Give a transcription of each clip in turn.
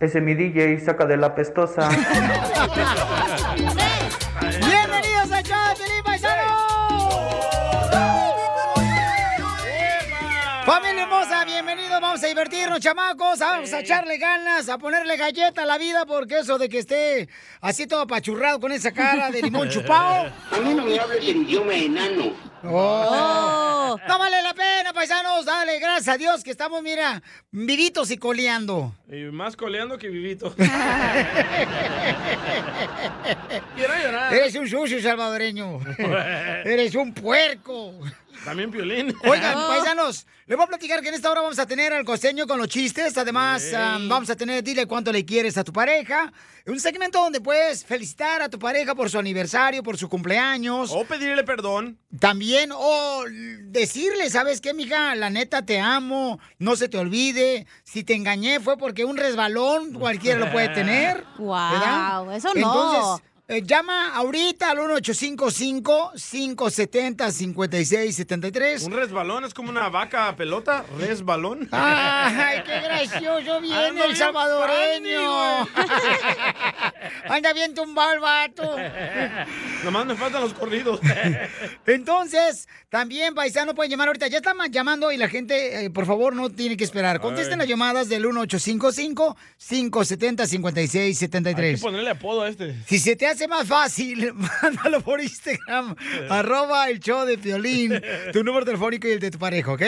Ese mi DJ saca de la pestosa. ¡Bienvenidos a Chavo Feliz Paisano! Familia hermosa, bienvenidos, vamos a divertirnos, chamacos, vamos a echarle ganas, a ponerle galleta a la vida, porque eso de que esté así todo apachurrado con esa cara de limón chupado. A mí no me hables en idioma enano. Oh. No vale la pena, paisanos, dale, gracias a Dios que estamos, mira, vivitos y coleando. Y más coleando que vivito. Quiero llorar. Eres un sucio salvadoreño. Eres un puerco. También violín. Oigan, paisanos, les voy a platicar que en esta hora vamos a tener al costeño con los chistes. Además, um, vamos a tener dile cuánto le quieres a tu pareja. Un segmento donde puedes felicitar a tu pareja por su aniversario, por su cumpleaños. O pedirle perdón. También, o decirle, ¿sabes qué, mija? La neta te amo, no se te olvide. Si te engañé fue porque un resbalón cualquiera lo puede tener. Guau, ¿verdad? eso no. Entonces, eh, llama ahorita al 1855-570-5673. Un resbalón es como una vaca pelota. Resbalón. ¡Ay, qué gracioso viene Ando el bien salvadoreño! Anda bien tumbado el vato. Nomás me faltan los corridos. Entonces, también, paisano, pueden llamar ahorita. Ya están llamando y la gente, eh, por favor, no tiene que esperar. Contesten Ay. las llamadas del 1855-570-5673. Hay que ponerle apodo a este. Si se te hace más fácil, mándalo por Instagram, arroba el show de Piolín, tu número telefónico y el de tu pareja, ¿ok?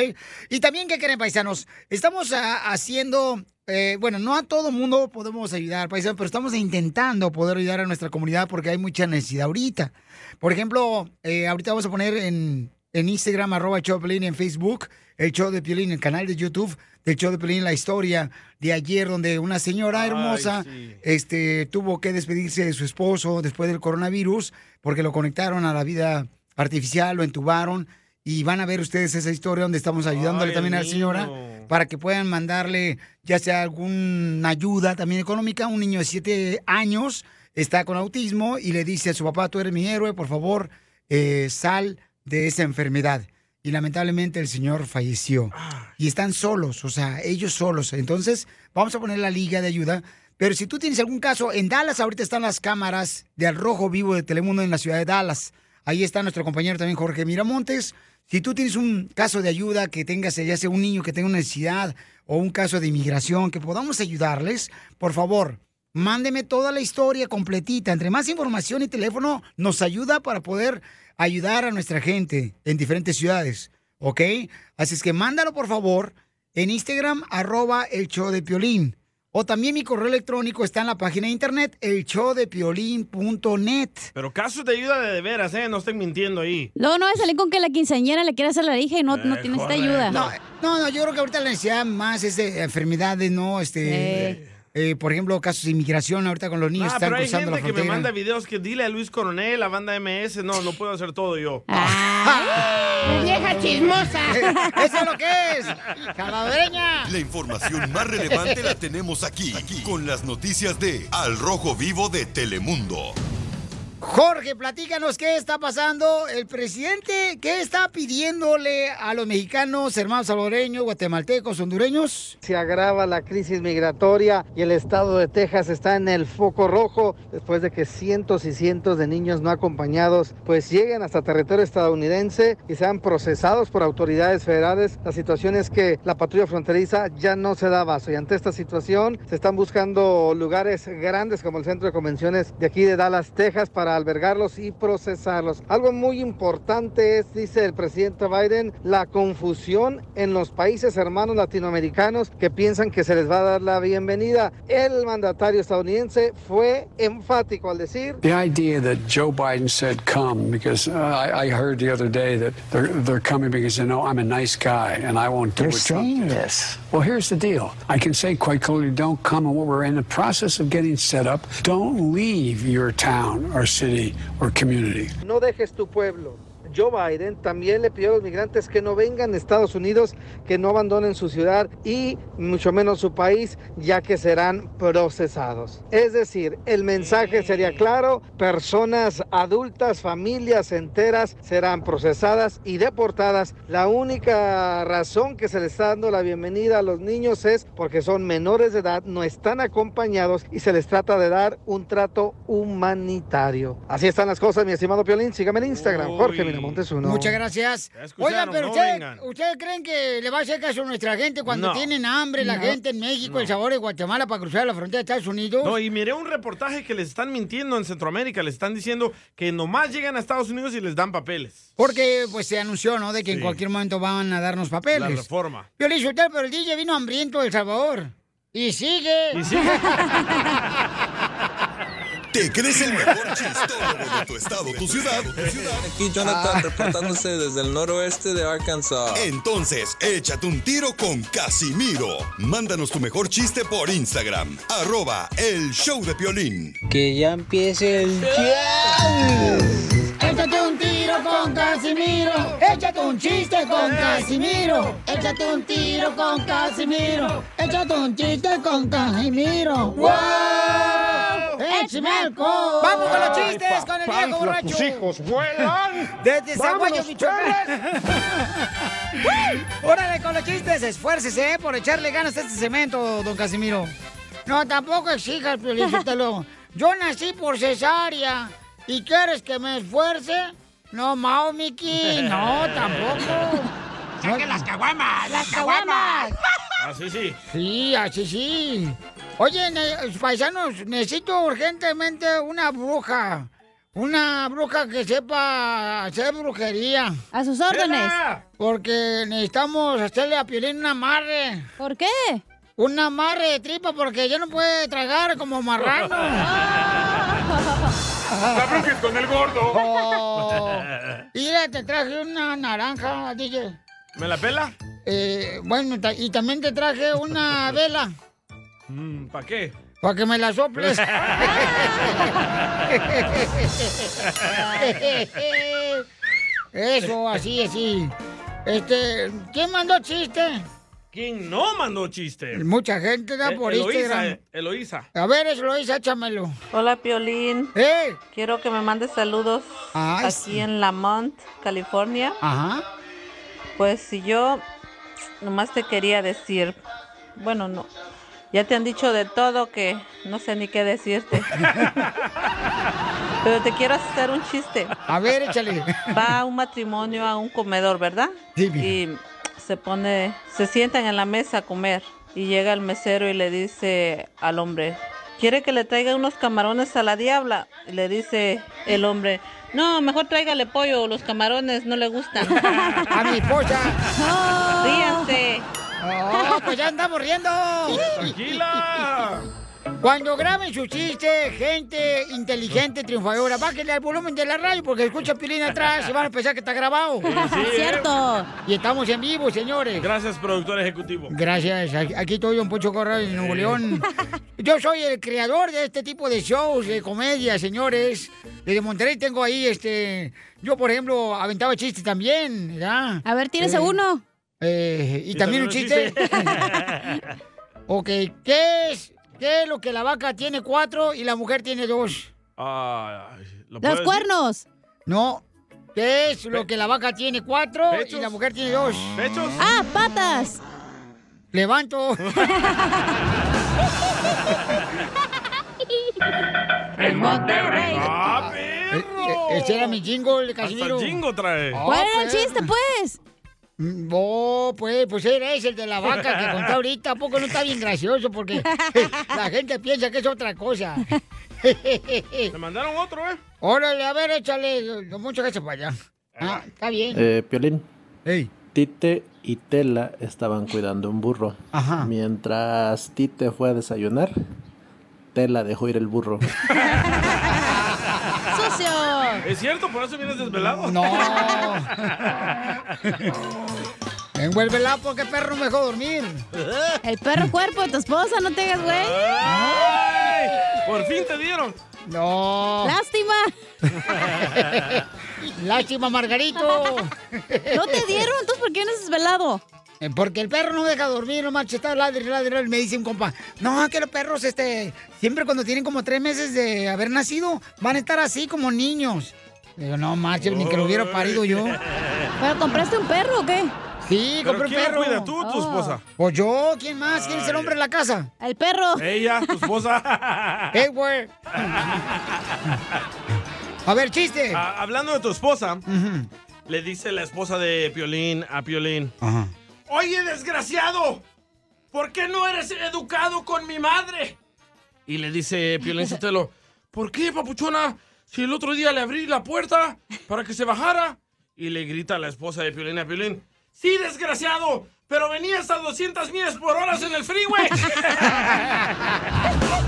Y también, ¿qué creen, paisanos? Estamos ah, haciendo, eh, bueno, no a todo mundo podemos ayudar, paisanos, pero estamos intentando poder ayudar a nuestra comunidad porque hay mucha necesidad ahorita. Por ejemplo, eh, ahorita vamos a poner en, en Instagram, arroba el show de Piolín, en Facebook, el show de Piolín, el canal de YouTube del show de Piolín, la historia de ayer donde una señora Ay, hermosa sí. este, tuvo que despedirse de su esposo después del coronavirus porque lo conectaron a la vida artificial, lo entubaron. Y van a ver ustedes esa historia donde estamos ayudándole Ay, también a la señora niño. para que puedan mandarle ya sea alguna ayuda también económica. Un niño de siete años está con autismo y le dice a su papá, tú eres mi héroe, por favor, eh, sal de esa enfermedad. Y lamentablemente el señor falleció. Y están solos, o sea, ellos solos. Entonces, vamos a poner la liga de ayuda. Pero si tú tienes algún caso, en Dallas ahorita están las cámaras de Al Rojo Vivo de Telemundo en la ciudad de Dallas. Ahí está nuestro compañero también Jorge Miramontes. Si tú tienes un caso de ayuda que tengas, ya sea un niño que tenga una necesidad o un caso de inmigración, que podamos ayudarles, por favor, mándeme toda la historia completita. Entre más información y teléfono nos ayuda para poder ayudar a nuestra gente en diferentes ciudades, ¿ok? Así es que mándalo, por favor, en Instagram, arroba el show de Piolín. O también mi correo electrónico está en la página de internet, elshowdepiolín.net. Pero casos de ayuda de, de veras, ¿eh? No estén mintiendo ahí. No a salir con que la quinceañera le quiere hacer la hija y no, no Eh, tiene esta ayuda. No, no, no, yo creo que ahorita la necesidad más es de enfermedades, ¿no? Este, Eh. Eh, por ejemplo, casos de inmigración ahorita con los niños Ah, están pero hay cruzando gente la que me frontera. manda videos que dile a Luis Coronel, la banda MS. No, no puedo hacer todo yo. Ah. ¡Vieja chismosa! Eso es lo que es, salvadoreña. La información más relevante la tenemos aquí, aquí, con las noticias de Al Rojo Vivo de Telemundo. Jorge, platícanos qué está pasando. El presidente, ¿qué está pidiéndole a los mexicanos, hermanos salvadoreños, guatemaltecos, hondureños? Se agrava la crisis migratoria y el estado de Texas está en el foco rojo después de que cientos y cientos de niños no acompañados pues lleguen hasta territorio estadounidense y sean procesados por autoridades federales. La situación es que la patrulla fronteriza ya no se da abasto y ante esta situación se están buscando lugares grandes como el centro de convenciones de aquí de Dallas, Texas para albergarlos y procesarlos. Algo muy importante es, dice el presidente Biden, la confusión en los países hermanos latinoamericanos que piensan que se les va a dar la bienvenida. El mandatario estadounidense fue enfático al decir The idea that Joe Biden said come, because uh, I, I heard the other day that they're, they're coming because they know I'm a nice guy and I won't do They're saying this. Well, here's the deal. I can say quite clearly, don't come, and we're in the process of getting set up. Don't leave your town or city or community. No dejes tu pueblo. Joe Biden también le pidió a los migrantes que no vengan a Estados Unidos, que no abandonen su ciudad y mucho menos su país, ya que serán procesados. Es decir, el mensaje sería claro, personas adultas, familias enteras serán procesadas y deportadas. La única razón que se les está dando la bienvenida a los niños es porque son menores de edad, no están acompañados y se les trata de dar un trato humanitario. Así están las cosas, mi estimado Piolín. Sígame en Instagram, Jorge Uno. Muchas gracias. Oigan, pero no usted- vengan. ¿ustedes creen que le va a hacer caso a nuestra gente cuando No. tienen hambre la No. gente en México, El Salvador y Guatemala para cruzar la frontera de Estados Unidos? No, y miré un reportaje que les están mintiendo en Centroamérica. Les están diciendo que nomás llegan a Estados Unidos y les dan papeles. Porque pues se anunció, ¿no? De que en cualquier momento van a darnos La papeles. reforma. Yo le dije, "Usted, pero el DJ vino hambriento de El Salvador. Y sigue. Y sigue. ¿Te crees el mejor chistólogo de tu estado, tu ciudad? Aquí Jonathan reportándose desde el noroeste de Arkansas. Entonces, échate un tiro con Casimiro. Mándanos tu mejor chiste por Instagram. Arroba el show de Piolín. Que ya empiece el Échate un tiro con Casimiro. Échate un chiste con Casimiro. Échate un tiro con Casimiro. Échate un chiste con Casimiro. ¡Wow! ¡Échame alcohol! ¡Vamos con los chistes con el viejo borracho! tus hijos vuelan. Desde Zaguayo, ¡Vámonos, Michoacán. Órale con los chistes, esfuércese ¿eh? por echarle ganas a este cemento, don Casimiro. No, tampoco exijas, Piolín-Sotelo. Yo nací por cesárea. ¿Y quieres que me esfuerce? No, Mao, Miki. No, tampoco. ¡Saquen las caguamas! ¡Las caguamas! Así sí. Sí, así sí. Oye, ne- paisanos, necesito urgentemente una bruja. Una bruja que sepa hacer brujería. A sus órdenes. Porque necesitamos hacerle a Piolín un amarre. ¿Por qué? Un amarre de tripa porque ya no puede tragar como marrano. La bruja es con el gordo. Oh. Mira, te traje una naranja, DJ. ¿Me la pela? Eh, bueno, y también te traje una vela. ¿Para qué? Para que me la soples. Eso, así, así. Este, ¿quién mandó chiste? ¿Quién no mandó chiste? Mucha gente da Eh, por Eloísa, Instagram. eh, Eloísa. A ver, hice, échamelo. Hola, Piolín. ¡Eh! Quiero que me mandes saludos Ay, aquí en Lamont, California. Ajá. Pues si yo nomás te quería decir, bueno, no, ya te han dicho de todo que no sé ni qué decirte. Pero te quiero hacer un chiste. A ver, échale. Va un matrimonio a un comedor, ¿verdad? Y se pone, se sientan en la mesa a comer y llega el mesero y le dice al hombre, ¿quiere que le traiga unos camarones a la diabla? Y le dice el hombre, no, mejor tráigale pollo, los camarones no le gustan. A mi esposa. Ríanse. Oh, pues ya andamos riendo. Tranquila. Cuando graben su chiste, gente inteligente, triunfadora, bájenle al volumen de la radio porque escucha Pilín atrás y van a pensar que está grabado. sí, ¿eh? Cierto. Y estamos en vivo, señores. Gracias, productor ejecutivo. Gracias. Aquí estoy, Don Poncho Corral, de Nuevo León. Yo soy el creador de este tipo de shows, de comedia, señores. Desde Monterrey tengo ahí, este... Yo, por ejemplo, aventaba chistes también, ¿verdad? A ver, tírese uno. eh, y, Y también un también chiste. ok, ¿qué es, ¿qué es lo que la vaca tiene cuatro y la mujer tiene dos? ¿lo Los decir? cuernos. No. ¿Qué es lo que la vaca tiene? Cuatro y la mujer tiene dos. ¿Pechos? Ah, patas. Levanto. El Monterrey. ¡Ah, Eh, eh, Ese era mi jingle, Casimiro. Hasta jingo trae. Ah, ¿Cuál era el pues. chiste, pues? Mm, Oh, pues, pues era ese, el de la vaca que conté ahorita. ¿A poco no está bien gracioso? Porque la gente piensa que es otra cosa. Te mandaron otro, ¿eh? Órale, a ver, échale. Mucho que se vaya. Ah, está bien. Eh, Piolín. Ey. Tite y Tela estaban cuidando un burro. Ajá. Mientras Tite fue a desayunar, Tela dejó ir el burro. ¿Es cierto? ¿Por eso vienes desvelado? No. Envuélvela porque perro no me dejó dormir. El perro cuerpo de tu esposa, no te hagas, güey. ¡Ay! Por fin te dieron. No. Lástima. Lástima, Margarito. No te dieron, entonces ¿por qué vienes desvelado? Eh, Porque el perro no deja dormir, no marcha, está ladre, ladre, Me dice un compa, no, que los perros, este, siempre cuando tienen como tres meses de haber nacido, van a estar así como niños. Digo, no marches, ni que lo hubiera parido yo. ¿Pero compraste un perro o qué? Sí, ¿Pero compré un quién perro. cuida, tú o tu esposa? Pues yo, ¿quién más? ¿Quién es el hombre en la casa? El perro. Ella, tu esposa. ¡Eh, güey! A ver, chiste. Ah, hablando de tu esposa, le dice la esposa de Piolín a Piolín. Ajá. Oye, desgraciado, ¿por qué no eres educado con mi madre? Y le dice Piolín Sotelo, ¿por qué, papuchona? Si el otro día le abrí la puerta para que se bajara. Y le grita a la esposa de Piolín a Piolín, sí, desgraciado, pero venías a 200 millas por hora en el freeway.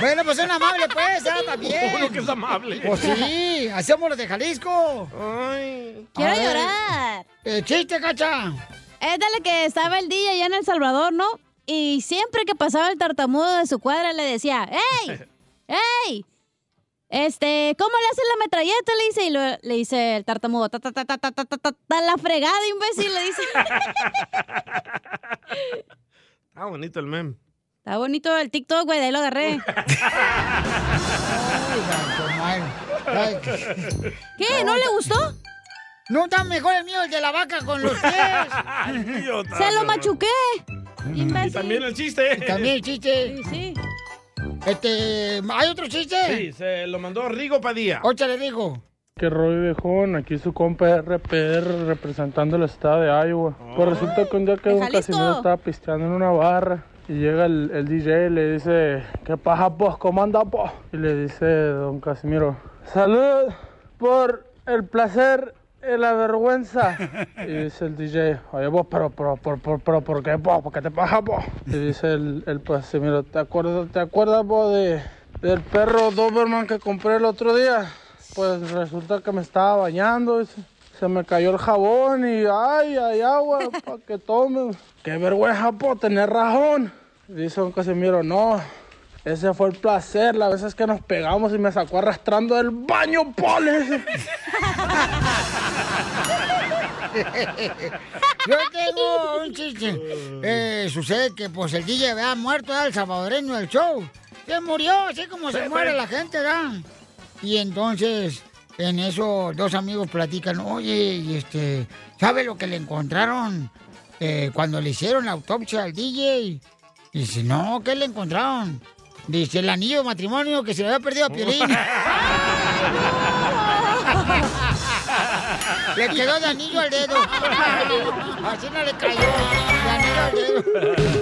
Bueno, pues son amables, pues, ah, también. Uno que es amable. Pues sí, hacemos los de Jalisco. Ay. Quiero ver. llorar. Eh, chiste, cacha. Es de la que estaba el día allá en El Salvador, ¿no? Y siempre que pasaba el tartamudo de su cuadra le decía, ¡Ey! ¡Ey! Este, ¿cómo le haces la metralleta? Le dice, y lo- le dice el tartamudo, ta, ta, ta, ta, ta, ta, ta, ta, ta, la fregada, imbécil, le dice. Ah, bonito el meme. Está bonito el TikTok, güey, de ahí lo agarré. Ay, ¿Qué? ¿No le gustó? No, está mejor el mío, el de la vaca con los pies. Se lo machuqué. Y también el chiste. También el chiste. Sí, sí. Este, ¿hay otro chiste? Sí, se lo mandó Rigo Padilla. Óchale, digo. Que Roy viejón, aquí su compa RPR representando el estado de Iowa. Pues resulta que un día que ¿De don? Casimiro estaba pisteando en una barra y llega el, el DJ y le dice, ¿qué paja pues? ¿Cómo anda pues? Y le dice don Casimiro, salud por el placer y la vergüenza. Y dice el DJ, oye vos, pero, pero, pero, pero, pero, ¿por qué pues? ¿Por qué te paja pues? Y dice el, el Casimiro, ¿te acuerdas, te acuerdas vos de, del perro Doberman que compré el otro día? Pues resulta que me estaba bañando y se, me cayó el jabón y ay, hay agua para que tome. Qué vergüenza por tener razón. Dice don Casimiro, no, ese fue el placer, las veces que nos pegamos y me sacó arrastrando del baño, pole. Yo tengo un chiste. Eh, sucede que pues el DJ había muerto, el salvadoreño del show. Se murió, así como se muere la gente, ¿verdad? Y entonces, en eso, dos amigos platican, oye, y este, ¿sabe lo que le encontraron eh, cuando le hicieron la autopsia al DJ? Dice, no, ¿qué le encontraron? Dice, el anillo de matrimonio que se le había perdido a Piolín. Le quedó de anillo al dedo. Así no le cayó. De anillo al dedo.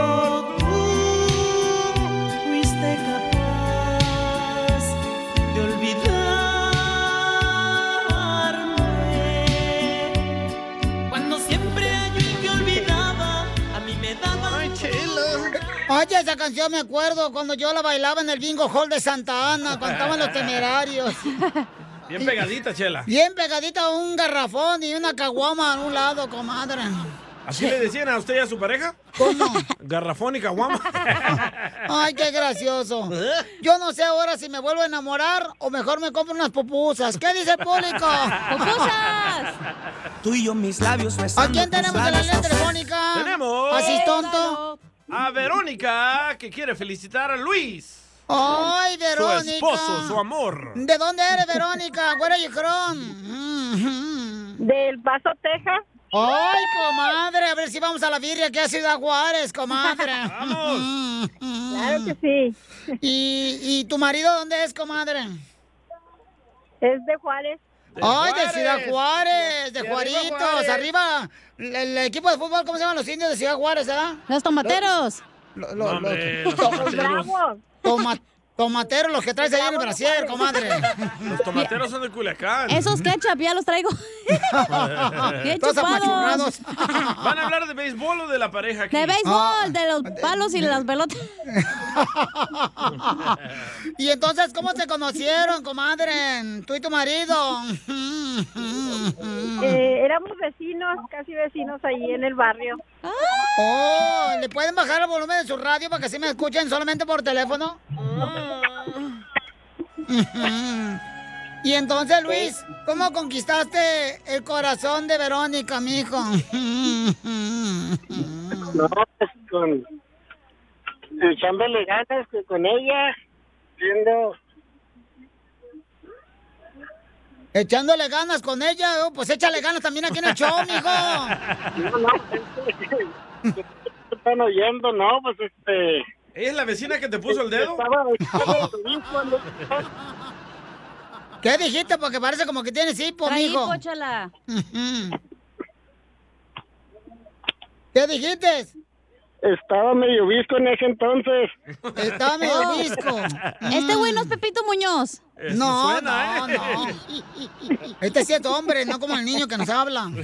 Oye, esa canción me acuerdo cuando yo la bailaba en el bingo hall de Santa Ana, cuando estaban los temerarios. Bien pegadita, Chela. Bien pegadita un garrafón y una caguama a un lado, comadre. ¿Así le decían a usted y a su pareja? ¿Cómo? Garrafón y caguama. Ay, qué gracioso. Yo no sé ahora si me vuelvo a enamorar o mejor me compro unas pupusas. ¿Qué dice el público? ¡Pupusas! Tú y yo mis labios ¿A quién tenemos en la línea telefónica? Tenemos. Así tonto. A Verónica, que quiere felicitar a Luis. Ay, Verónica. Su esposo, su amor. ¿De dónde eres, Verónica? Where are you from? Del Paso, Texas. Ay, comadre, a ver si vamos a la birria aquí a Ciudad Juárez, comadre. Vamos. Claro que sí. ¿Y, ¿Y tu marido dónde es, comadre? Es de Juárez. Ay, de Ciudad Juárez, de Juaritos, Juárez. arriba. El, el equipo de fútbol, ¿cómo se llaman los indios de Ciudad Juárez, verdad? Los tomateros. Lo- lo- No, lo- hombre, to- los tomateros. toma- tomateros, los que traes ahí en el brasier, comadre. Los tomateros son de Culiacán. Esos ketchup ya los traigo. Todos apachurrados. ¿Van a hablar de béisbol o de la pareja aquí? De béisbol, de los palos y las pelotas. Y entonces, ¿cómo se conocieron, comadre? Tú y tu marido. Eh, éramos vecinos, casi vecinos ahí en el barrio. Oh, ¿le pueden bajar el volumen de su radio para que así me escuchen solamente por teléfono? Y entonces, Luis, ¿cómo conquistaste el corazón de Verónica, mijo? No, pues con. echándole ganas que con ella, viendo. Echándole ganas con ella, oh, pues échale ganas también aquí en el show, mijo. No, no, es que- están oyendo, no, pues este. ¿Ella es la vecina que te puso el dedo? Estaba echando el disco, ¿no? ¿Qué dijiste? Porque parece como que tienes hipo, Trae mijo. hipo, chala. Ujú. ¿Qué dijiste? Estaba medio visco en ese entonces. Estaba medio Oh. visco. Este güey no es Pepito Muñoz. No, no, no. Este sí es hombre, no como el niño que nos habla.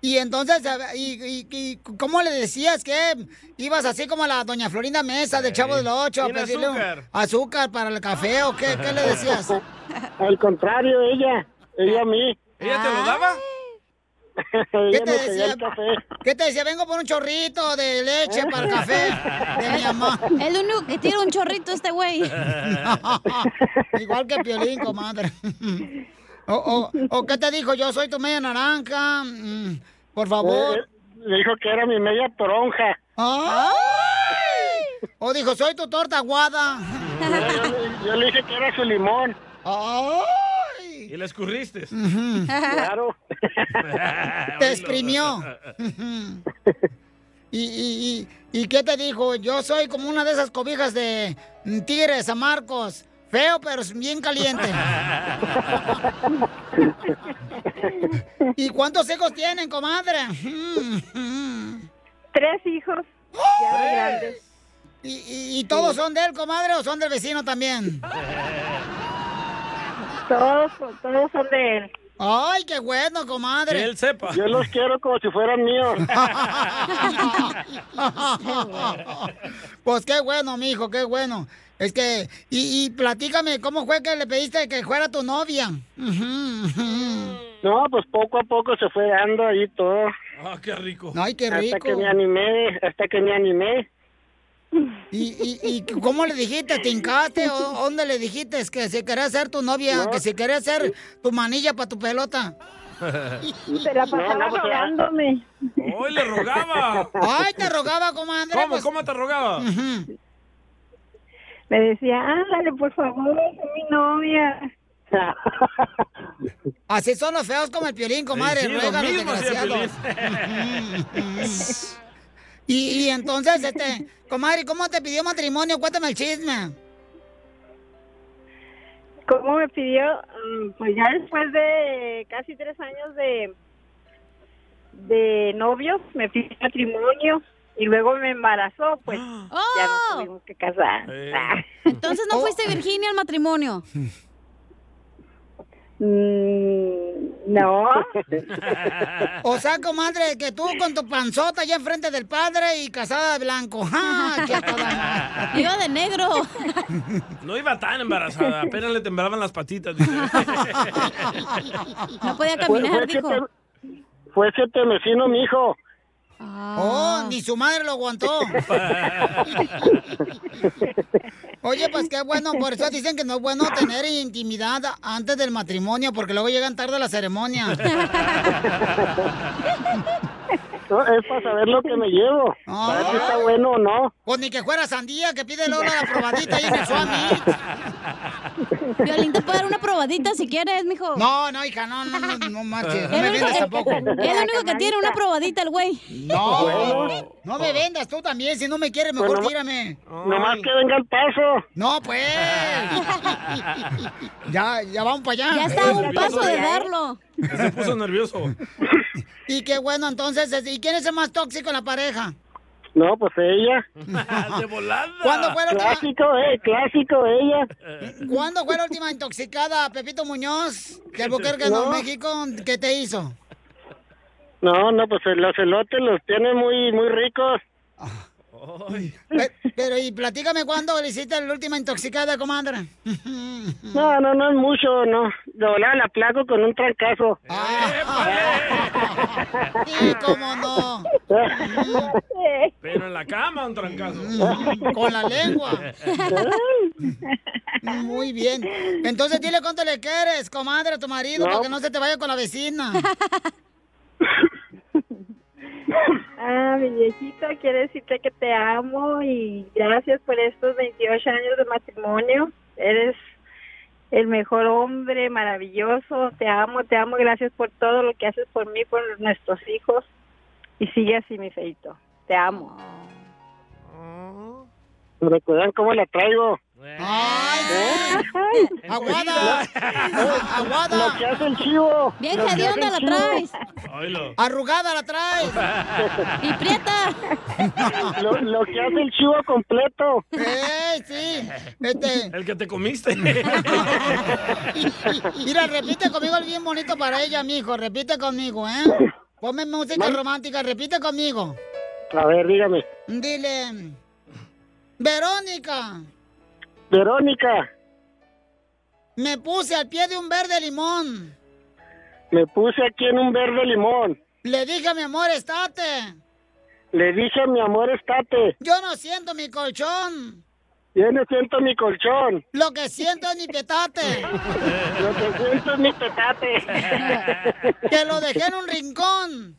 Y entonces, y, y- y ¿cómo le decías que ibas así como la doña Florinda Mesa del Chavo del Ocho a pedirle un- azúcar. azúcar para el café o qué, qué le decías? Al contrario, ella. Ella a mí. ¿Ella te lo daba? ¿Qué te decía? ¿Qué te decía? Vengo por un chorrito de leche para el café de mi mamá. El único que tiene un chorrito este güey. Igual que Piolín, comadre. O, o, o qué te dijo? Yo soy tu media naranja. Mm, Por favor. Eh, Le dijo que era mi media toronja. ¡Ay! O dijo, soy tu torta aguada. Yo, yo le dije que era su limón. ¡Ay! Y le escurriste. Claro. Te exprimió. ¿Y, y, y, ¿Y qué te dijo? Yo soy como una de esas cobijas de mm, Tigres a Marcos. Feo, pero bien caliente. ¿Y cuántos hijos tienen, comadre? Tres hijos, ya de grandes. ¿Y, y, y todos son de él, comadre, o son del vecino también? Todos, todos son de él. Ay, qué bueno, comadre. Que él sepa. Yo los quiero como si fueran míos. pues qué bueno, mijo, qué bueno. Es que, y, y platícame, ¿cómo fue que le pediste que fuera tu novia? No, pues poco a poco se fue dando ahí todo. Ah, qué rico. Ay, qué Hasta rico. que me animé, hasta que me animé. ¿Y, y, y cómo le dijiste? ¿Te hincaste o dónde le dijiste que si quería ser tu novia, No. que si quería ser tu manilla para tu pelota? Se la pasaba No, no, pues, rogándome. ¡Hoy le rogaba! Ay, te rogaba, comadre. ¿Cómo? pues. ¿Cómo te rogaba? Ujú. Me decía, ándale, por favor, es mi novia. Así son los feos como el piolín, comadre. Sí, sí, lo ruegan los desgraciados. Y, y entonces, este, comadre, ¿cómo te pidió matrimonio? Cuéntame el chisme. ¿Cómo me pidió? Mm, Pues ya después de casi tres años de, de novios, me pidió matrimonio y luego me embarazó, pues ya nos tuvimos que casar. Ah. Entonces no fuiste Virginia al matrimonio. Mm, No. O sea, comadre, que tú con tu panzota allá enfrente del padre y casada de blanco. ¡Ja! toda! Iba de negro. No iba tan embarazada, apenas le temblaban las patitas. dice. No podía caminar, fue dijo. fue siete vecino mi hijo. Oh, ni su madre lo aguantó. Oye, pues qué bueno, por eso dicen que no es bueno tener intimidad antes del matrimonio, porque luego llegan tarde a la ceremonia. No, es para saber lo que me llevo. Para ver si está bueno o no. Pues ni que fuera sandía, que pide luego la probadita ahí en el. Violín te puede dar una probadita si quieres, mijo. No, no, hija, no, no, no, no marches. No Es me lo único vendas que- tampoco. Es lo único que tiene, una probadita el güey. No, no me vendas tú también. Si no me quieres, mejor Pues tírame. Nomás que venga el paso. No, pues. ya, ya vamos para allá. Ya está a un paso de darlo. Se puso nervioso. Y qué bueno, entonces, ¿y quién es el más tóxico en la pareja? No, pues ella. De volada. ¿Cuándo fue la última? Clásico, eh, clásico, ella. ¿Cuándo fue la última intoxicada, Pepito Muñoz, de Albuquerque, No. México? ¿Qué te hizo? No, no, pues los elotes los tiene muy, muy ricos. Pe- Pero, y platícame cuándo le hiciste la última intoxicada, comadre. No, no, no es mucho, no. De volada la placo con un trancazo. Sí, cómo no. Pero en la cama un trancazo. Con la lengua. Muy bien. Entonces dile cuánto le quieres, comadre, a tu marido, No. para que no se te vaya con la vecina. Ah, mi viejito, quiero decirte que te amo y gracias por estos 28 años de matrimonio. Eres el mejor hombre, maravilloso. Te amo, te amo. Gracias por todo lo que haces por mí, por nuestros hijos. Y sigue así, mi feito. Te amo. ¿Recuerdan cómo la traigo? ¡Ay, ¡Aguada! ¡Aguada! Lo que hace el chivo. Bien hedionda la traes. Arrugada la traes. Y prieta. Lo, lo que hace el chivo completo. ¡Eh, sí! Este, El que te comiste. Mira, repite conmigo el bien bonito para ella, mijo. Repite conmigo, ¿eh? Ponme música romántica, repite conmigo. A ver, dígame. Dile, Verónica, Verónica, me puse al pie de un verde limón. me puse aquí en un verde limón. Le dije a mi amor, estate. Le dije a mi amor, estate. Yo no siento mi colchón. Yo no siento mi colchón. Lo que siento es mi petate. Lo que siento es mi petate. Que lo dejé en un rincón.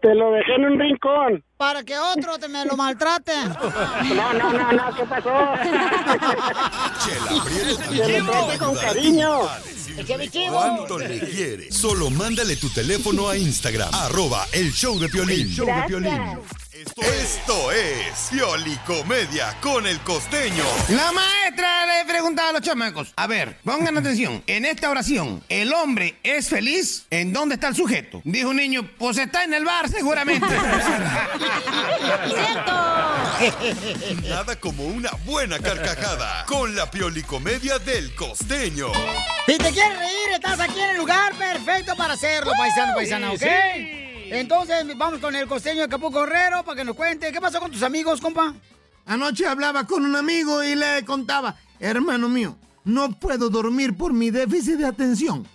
Te lo dejé en un rincón. Para que otro te me lo maltrate. No, no, no, no, ¿qué pasó? Chela Que te a trate con cariño. ¿Cuánto le quieres? Solo mándale tu teléfono a Instagram, arroba el show de Piolín. El Piolín. Esto es Piolicomedia con el costeño. La maestra le preguntaba a los chamacos, a ver, pongan atención, en esta oración, ¿el hombre es feliz? ¿En dónde está el sujeto? Dijo un niño, pues está en el bar seguramente. Nada como una buena carcajada con la Piolicomedia del costeño. Si te quieres reír, estás aquí en el lugar perfecto para hacerlo, paisano, paisana, ¿ok? Sí. Entonces, vamos con el costeño de Capuco Guerrero para que nos cuente. ¿Qué pasó con tus amigos, compa? Anoche hablaba con un amigo y le contaba, hermano mío, no puedo dormir por mi déficit de atención.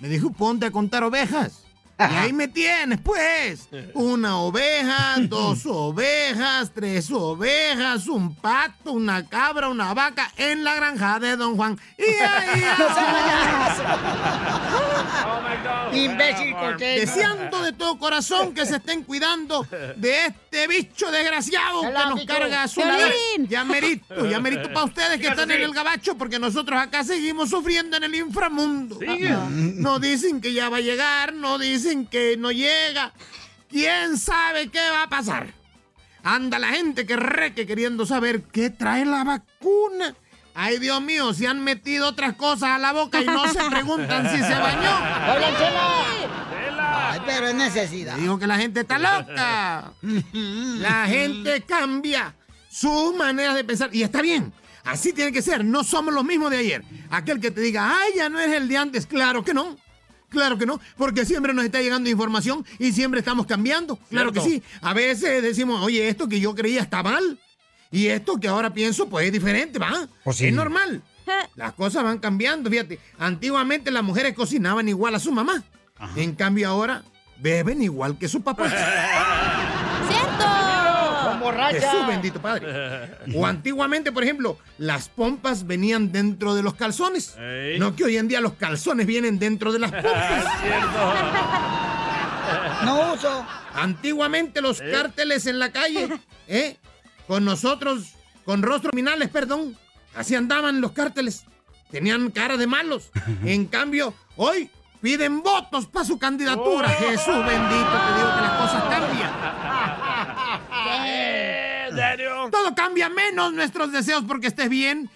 Me dijo, ponte a contar ovejas. Y ahí me tienes, pues. Una oveja, dos ovejas, tres ovejas, un pato, una cabra, una vaca en la granja de Don Juan. Y ahí... Imbécil costeño. Deseando de todo corazón que se estén cuidando de este bicho desgraciado que nos carga a su lado. Ya merito, ya merito para ustedes que están en el gabacho porque nosotros acá seguimos sufriendo en el inframundo. No dicen que ya va a llegar, no dicen que no llega. ¿Quién sabe qué va a pasar? Anda la gente que reque queriendo saber qué trae la vacuna. Ay, Dios mío, se han metido otras cosas a la boca y no se preguntan si se bañó. ¡Oigan, Chela! Ay, pero es necesidad. Digo que la gente está loca. La gente cambia su manera de pensar. Y está bien. Así tiene que ser. No somos los mismos de ayer. Aquel que te diga, ay, ya no eres el de antes. Claro que no. Claro que no, porque siempre nos está llegando información y siempre estamos cambiando. Claro que sí. A veces decimos, oye, esto que yo creía está mal. Y esto que ahora pienso, pues es diferente, ¿va? Pues sí. Es normal. Las cosas van cambiando, fíjate. Antiguamente las mujeres cocinaban igual a su mamá. En cambio ahora beben igual que su papá. Borracha. Jesús bendito Padre. O antiguamente, por ejemplo, las pompas venían dentro de los calzones. Ey. No que hoy en día los calzones vienen dentro de las pompas. No uso. Antiguamente los cárteles en la calle, ¿eh? Con nosotros, con rostros criminales, perdón. Así andaban los cárteles. Tenían cara de malos. En cambio, hoy piden votos para su candidatura. Jesús bendito, te digo que las cosas cambian. Todo cambia menos nuestros deseos porque estés bien.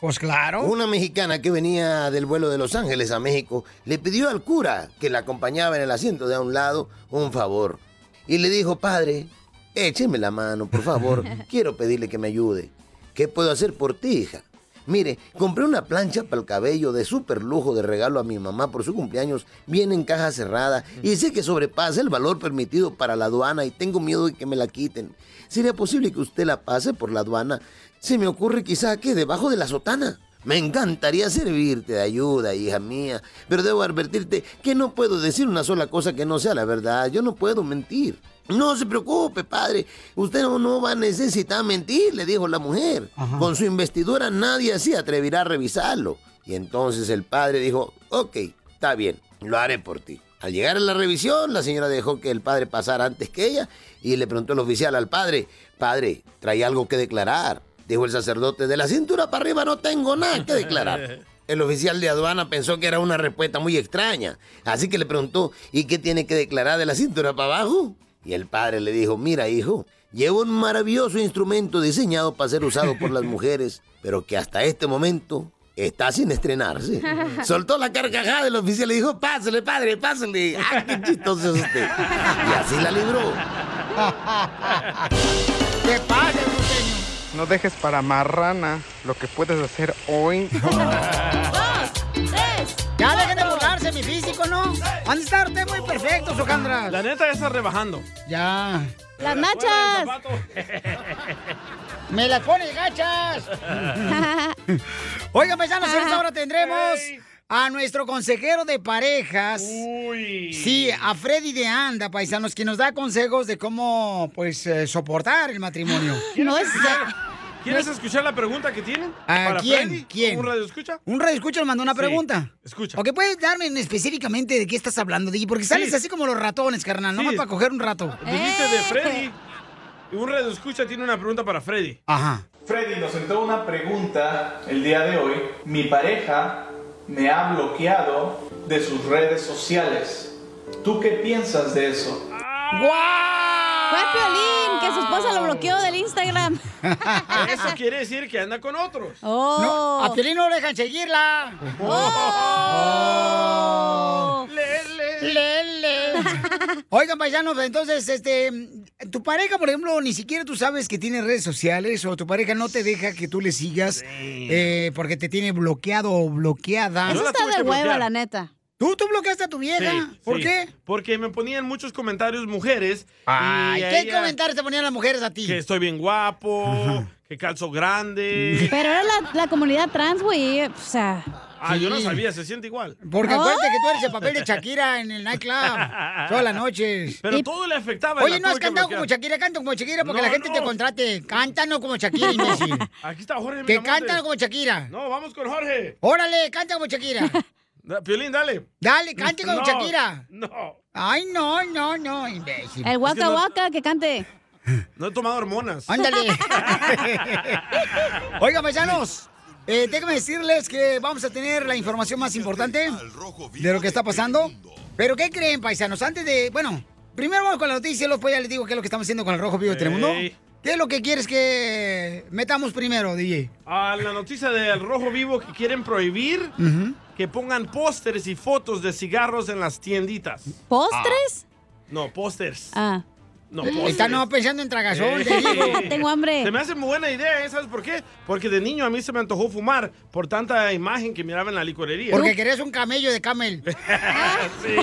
Pues claro. Una mexicana que venía del vuelo de Los Ángeles a México le pidió al cura que la acompañaba en el asiento de a un lado un favor. Y le dijo, padre, écheme la mano, por favor. Quiero pedirle que me ayude. ¿Qué puedo hacer por ti, hija? Mire, compré una plancha para el cabello de súper lujo de regalo a mi mamá por su cumpleaños. Viene en caja cerrada y sé que sobrepasa el valor permitido para la aduana y tengo miedo de que me la quiten. ¿Sería posible que usted la pase por la aduana? Se me ocurre quizá que debajo de la sotana. Me encantaría servirte de ayuda, hija mía, pero debo advertirte que no puedo decir una sola cosa que no sea la verdad. Yo no puedo mentir. No se preocupe, padre. Usted no, no va a necesitar mentir, le dijo la mujer. Con su investidura nadie se atreverá a revisarlo. Y entonces el padre dijo, ok, está bien, lo haré por ti. Al llegar a la revisión, la señora dejó que el padre pasara antes que ella y le preguntó el oficial al padre, padre, ¿trae algo que declarar? Dijo el sacerdote, de la cintura para arriba no tengo nada que declarar. El oficial de aduana pensó que era una respuesta muy extraña, así que le preguntó, ¿y qué tiene que declarar de la cintura para abajo? Y el padre le dijo, mira hijo, llevo un maravilloso instrumento diseñado para ser usado por las mujeres, pero que hasta este momento está sin estrenarse. Soltó la carcajada del oficial y dijo, pásale padre, pásale. ¡Ah, qué chistoso es usted! Y así la libró. ¿Qué pasa, No dejes para marrana lo que puedes hacer hoy. Ya dejen de burlarse mi físico, ¿no? Han de estar ustedes muy perfectos, Ojandra. La neta ya está rebajando. Ya. Las nachas. ¡Me las pones gachas! Oigan, paisanos, en esta hora tendremos a nuestro consejero de parejas. Sí, a Freddy de Anda, paisanos, que nos da consejos de cómo, pues, eh, soportar el matrimonio. No es... ¿Quieres escuchar la pregunta que tienen? ¿A ¿Para quién? Freddy? ¿Quién? ¿Un radio escucha? Un radio escucha nos mandó una Sí, pregunta. escucha. ¿O que puedes darme en específicamente de qué estás hablando, DJ? Porque sales Sí. así como los ratones, carnal, Sí. nomás para coger un rato. Dijiste de Freddy. Y un radio escucha tiene una pregunta para Freddy. Ajá. Freddy nos entró una pregunta el día de hoy. Mi pareja me ha bloqueado de sus redes sociales. ¿Tú qué piensas de eso? Fue Piolín, que su esposa lo bloqueó del Instagram. Eso quiere decir que anda con otros. Oh. No, a Piolín no lo dejan seguirla. Oh. Lele. Oigan, paisanos, entonces, este, tu pareja, por ejemplo, ni siquiera tú sabes que tiene redes sociales o tu pareja no te deja que tú le sigas eh, porque te tiene bloqueado o bloqueada. Eso está de hueva, la neta. ¿Tú, tú bloqueaste a tu vieja? Sí, ¿Por sí. qué? Porque me ponían muchos comentarios mujeres. Ay, ¿qué ella comentarios te ponían las mujeres a ti? Que estoy bien guapo, que calzo grande. Pero era la, la comunidad trans, güey. O sea. Ah, yo no sabía, se siente igual. Porque acuérdate que tú eres el papel de Shakira en el nightclub todas las noches. Pero todo le afectaba. Oye, no has que cantado como. Shakira, canta como Shakira porque No, la gente te contrate. Cántanos como Shakira, imbécil. Aquí está Jorge. que cántanos como Shakira. No, vamos con Jorge. Órale, canta como Shakira. Piolín, dale. Dale, cante como No, Shakira. No, Ay, no, no, no, imbécil. El Waka Waka que cante. no he tomado hormonas. Ándale. Oiga, paisanos, eh, déjenme decirles que vamos a tener la información más importante de lo que está pasando. Pero, ¿qué creen, paisanos? Antes de, bueno, primero vamos con la noticia, luego ya les digo qué es lo que estamos haciendo con el Rojo Vivo de Telemundo. ¿Qué es lo que quieres que metamos primero, DJ? A la noticia del Rojo Vivo que quieren prohibir que pongan pósters y fotos de cigarros en las tienditas. ¿Postres? No, pósters. Ah. No, Está no pensando en tragazón, te Sí. digo. Se me hace muy buena idea, ¿eh? ¿sabes por qué? Porque de niño a mí se me antojó fumar por tanta imagen que miraba en la licorería. Porque querías un camello de camel. sí.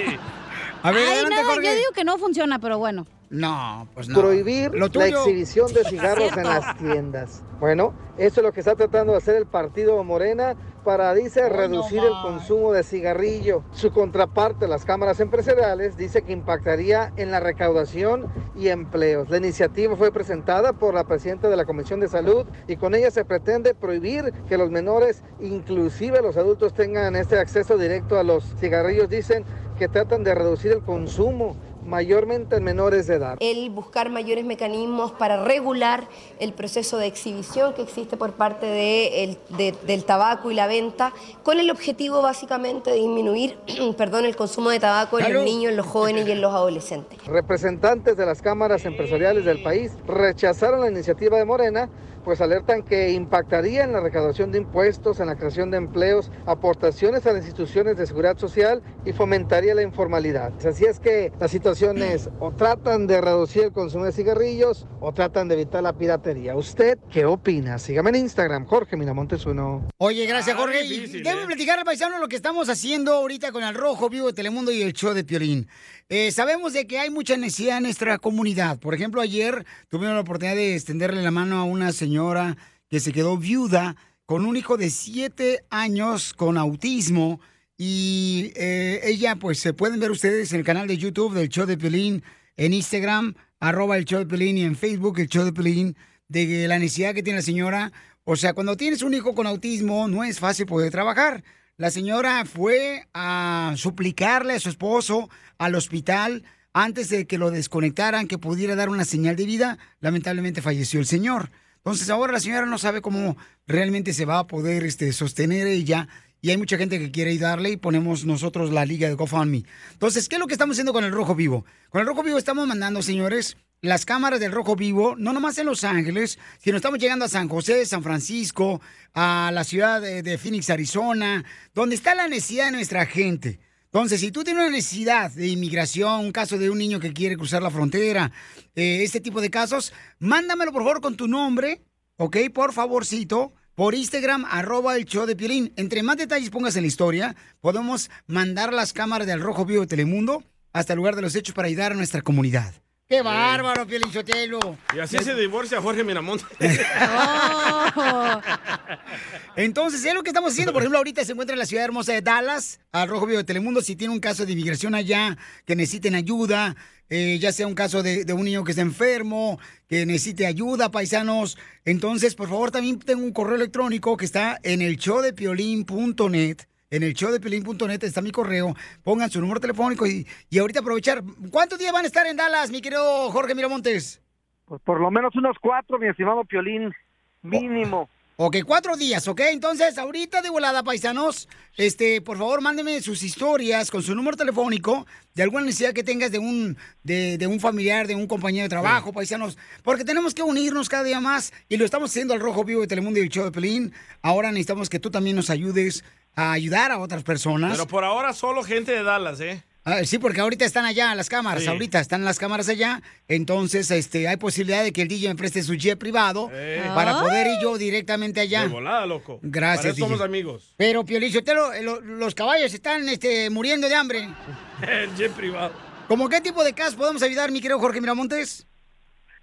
A ver, Ay, adelante, no, Jorge. yo digo que no funciona, pero bueno. No, pues no. Prohibir la exhibición de cigarros en las tiendas. Bueno, eso es lo que está tratando de hacer el partido Morena para, dice, reducir el consumo de cigarrillo. Su contraparte, las cámaras empresariales, dice que impactaría en la recaudación y empleos. La iniciativa fue presentada por la presidenta de la Comisión de Salud y con ella se pretende prohibir que los menores, inclusive los adultos, tengan este acceso directo a los cigarrillos. Dicen que tratan de reducir el consumo mayormente en menores de edad. el buscar mayores mecanismos para regular el proceso de exhibición que existe por parte de el- de- del tabaco y la venta, con el objetivo básicamente de disminuir perdón, el consumo de tabaco en Salud. los niños, en los jóvenes y en los adolescentes. Representantes de las cámaras empresariales del país rechazaron la iniciativa de Morena, pues alertan que impactaría en la recaudación de impuestos, en la creación de empleos, aportaciones a las instituciones de seguridad social y fomentaría la informalidad. Así es que la situación es o tratan de reducir el consumo de cigarrillos o tratan de evitar la piratería. ¿Usted qué opina? Sígame en Instagram, Jorge Miramontes uno. Oye, gracias, Ah, Jorge. difícil, y déjame ¿eh? platicar al paisano lo que estamos haciendo ahorita con el Rojo Vivo de Telemundo y el show de Piolín. Eh, sabemos de que hay mucha necesidad en nuestra comunidad. Por ejemplo, ayer tuvimos la oportunidad de extenderle la mano a una señora que se quedó viuda con un hijo de siete años con autismo. Y eh, ella, pues, se pueden ver ustedes en el canal de YouTube del show de Piolín, en Instagram, arroba el show de Piolín, y en Facebook el show de Piolín, de la necesidad que tiene la señora. O sea, cuando tienes un hijo con autismo, no es fácil poder trabajar. La señora fue a suplicarle a su esposo al hospital antes de que lo desconectaran, que pudiera dar una señal de vida. Lamentablemente falleció el señor. Entonces ahora la señora no sabe cómo realmente se va a poder este, sostener ella. Y hay mucha gente que quiere ayudarle y ponemos nosotros la liga de GoFundMe. Entonces, ¿qué es lo que estamos haciendo con el Rojo Vivo? Con el Rojo Vivo estamos mandando, señores, las cámaras del Rojo Vivo, no nomás en Los Ángeles, sino estamos llegando a San José, San Francisco, a la ciudad de, de Phoenix, Arizona, donde está la necesidad de nuestra gente. Entonces, si tú tienes una necesidad de inmigración, un caso de un niño que quiere cruzar la frontera, eh, este tipo de casos, mándamelo por favor con tu nombre, ¿ok? Por favorcito, por Instagram, arroba el show de Piolín. Entre más detalles pongas en la historia, podemos mandar las cámaras del Rojo Vivo de Telemundo hasta el lugar de los hechos para ayudar a nuestra comunidad. ¡Qué bárbaro, Piolín Sotelo! Y así se divorcia Jorge Miramonte. Entonces, es lo que estamos haciendo. Por ejemplo, ahorita se encuentra en la ciudad hermosa de Dallas, al Rojo Vivo de Telemundo. Si tiene un caso de inmigración allá, que necesiten ayuda, eh, ya sea un caso de, de un niño que está enfermo, que necesite ayuda, paisanos. Entonces, por favor, también tengo un correo electrónico que está en el showdepiolín.net. En el showdepiolín.net está mi correo. Pongan su número telefónico y, y ahorita aprovechar. ¿Cuántos días van a estar en Dallas, mi querido Jorge Miramontes? Pues por lo menos unos cuatro, mi estimado Piolín, mínimo. Ok, cuatro días, ¿ok? Entonces, ahorita de volada, paisanos, este, por favor, mándenme sus historias con su número telefónico de alguna necesidad que tengas de un, de, de un familiar, de un compañero de trabajo, paisanos, porque tenemos que unirnos cada día más y lo estamos haciendo al Rojo Vivo de Telemundo y el Show de Pelín. Ahora necesitamos que tú también nos ayudes a ayudar a otras personas. Pero por ahora solo gente de Dallas, ¿eh? Ah, sí, porque ahorita están allá las cámaras, Sí. ahorita están las cámaras allá, entonces este hay posibilidad de que el DJ me preste su jet privado Eh. para poder ir yo directamente allá. De volada, loco. Gracias, Para eso somos amigos. Pero, Piolín, los caballos están este, muriendo de hambre. El jet privado. ¿Cómo qué tipo de casos podemos ayudar, mi querido Jorge Miramontes?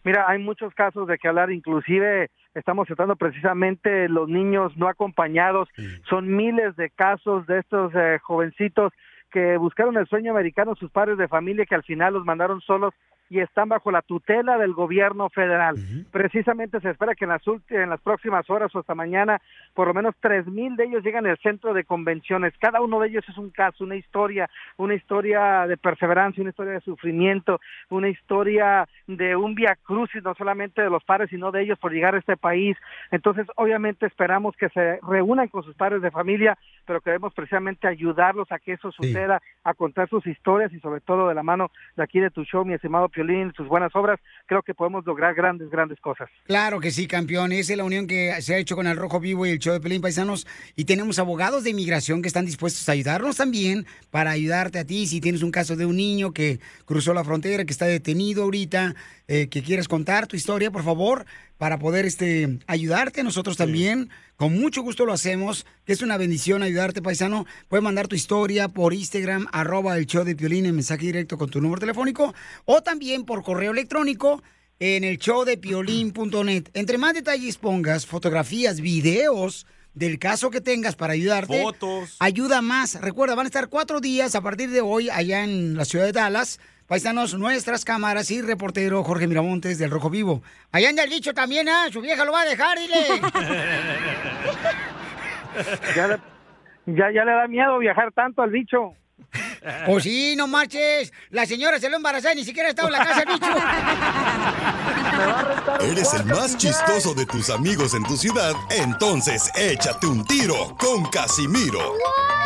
Mira, hay muchos casos de que hablar, inclusive estamos tratando precisamente los niños no acompañados. Son miles de casos de estos eh, jovencitos que buscaron el sueño americano, sus padres de familia que al final los mandaron solos y están bajo la tutela del gobierno federal. Precisamente se espera que en las, en las próximas horas o hasta mañana por lo menos tres mil de ellos llegan al centro de convenciones. Cada uno de ellos es un caso, una historia, una historia de perseverancia, una historia de sufrimiento, una historia de un via crucis, no solamente de los padres, sino de ellos por llegar a este país. Entonces, obviamente esperamos que se reúnan con sus padres de familia, pero queremos precisamente ayudarlos a que eso suceda a contar sus historias y sobre todo de la mano de aquí de tu show, mi estimado Piolín, sus buenas obras, creo que podemos lograr grandes, grandes cosas. Claro que sí, campeón. Esa es la unión que se ha hecho con el Rojo Vivo y el show de Pelín Paisanos. Y tenemos abogados de inmigración que están dispuestos a ayudarnos también para ayudarte a ti. Si tienes un caso de un niño que cruzó la frontera, que está detenido ahorita, eh, que quieres contar tu historia, por favor, para poder este, ayudarte. Nosotros también, con mucho gusto lo hacemos, es una bendición ayudarte, paisano. Puedes mandar tu historia por Instagram, arroba el show de Piolín, en mensaje directo con tu número telefónico, o también por correo electrónico en el show de piolín.net. Entre más detalles pongas, fotografías, videos del caso que tengas para ayudarte. Fotos. Ayuda más. Recuerda, van a estar cuatro días a partir de hoy allá en la ciudad de Dallas. Paisanos, nuestras cámaras y reportero Jorge Miramontes del Rojo Vivo. Allá anda el bicho también, ¿ah? Su vieja lo va a dejar, dile. Ya le, ya, ya le da miedo viajar tanto al bicho. Pues sí, no marches. La señora se lo embarazó y ni siquiera ha estado en la casa bicho. Eres el más chistoso de tus amigos en tu ciudad, entonces échate un tiro con Casimiro. Hola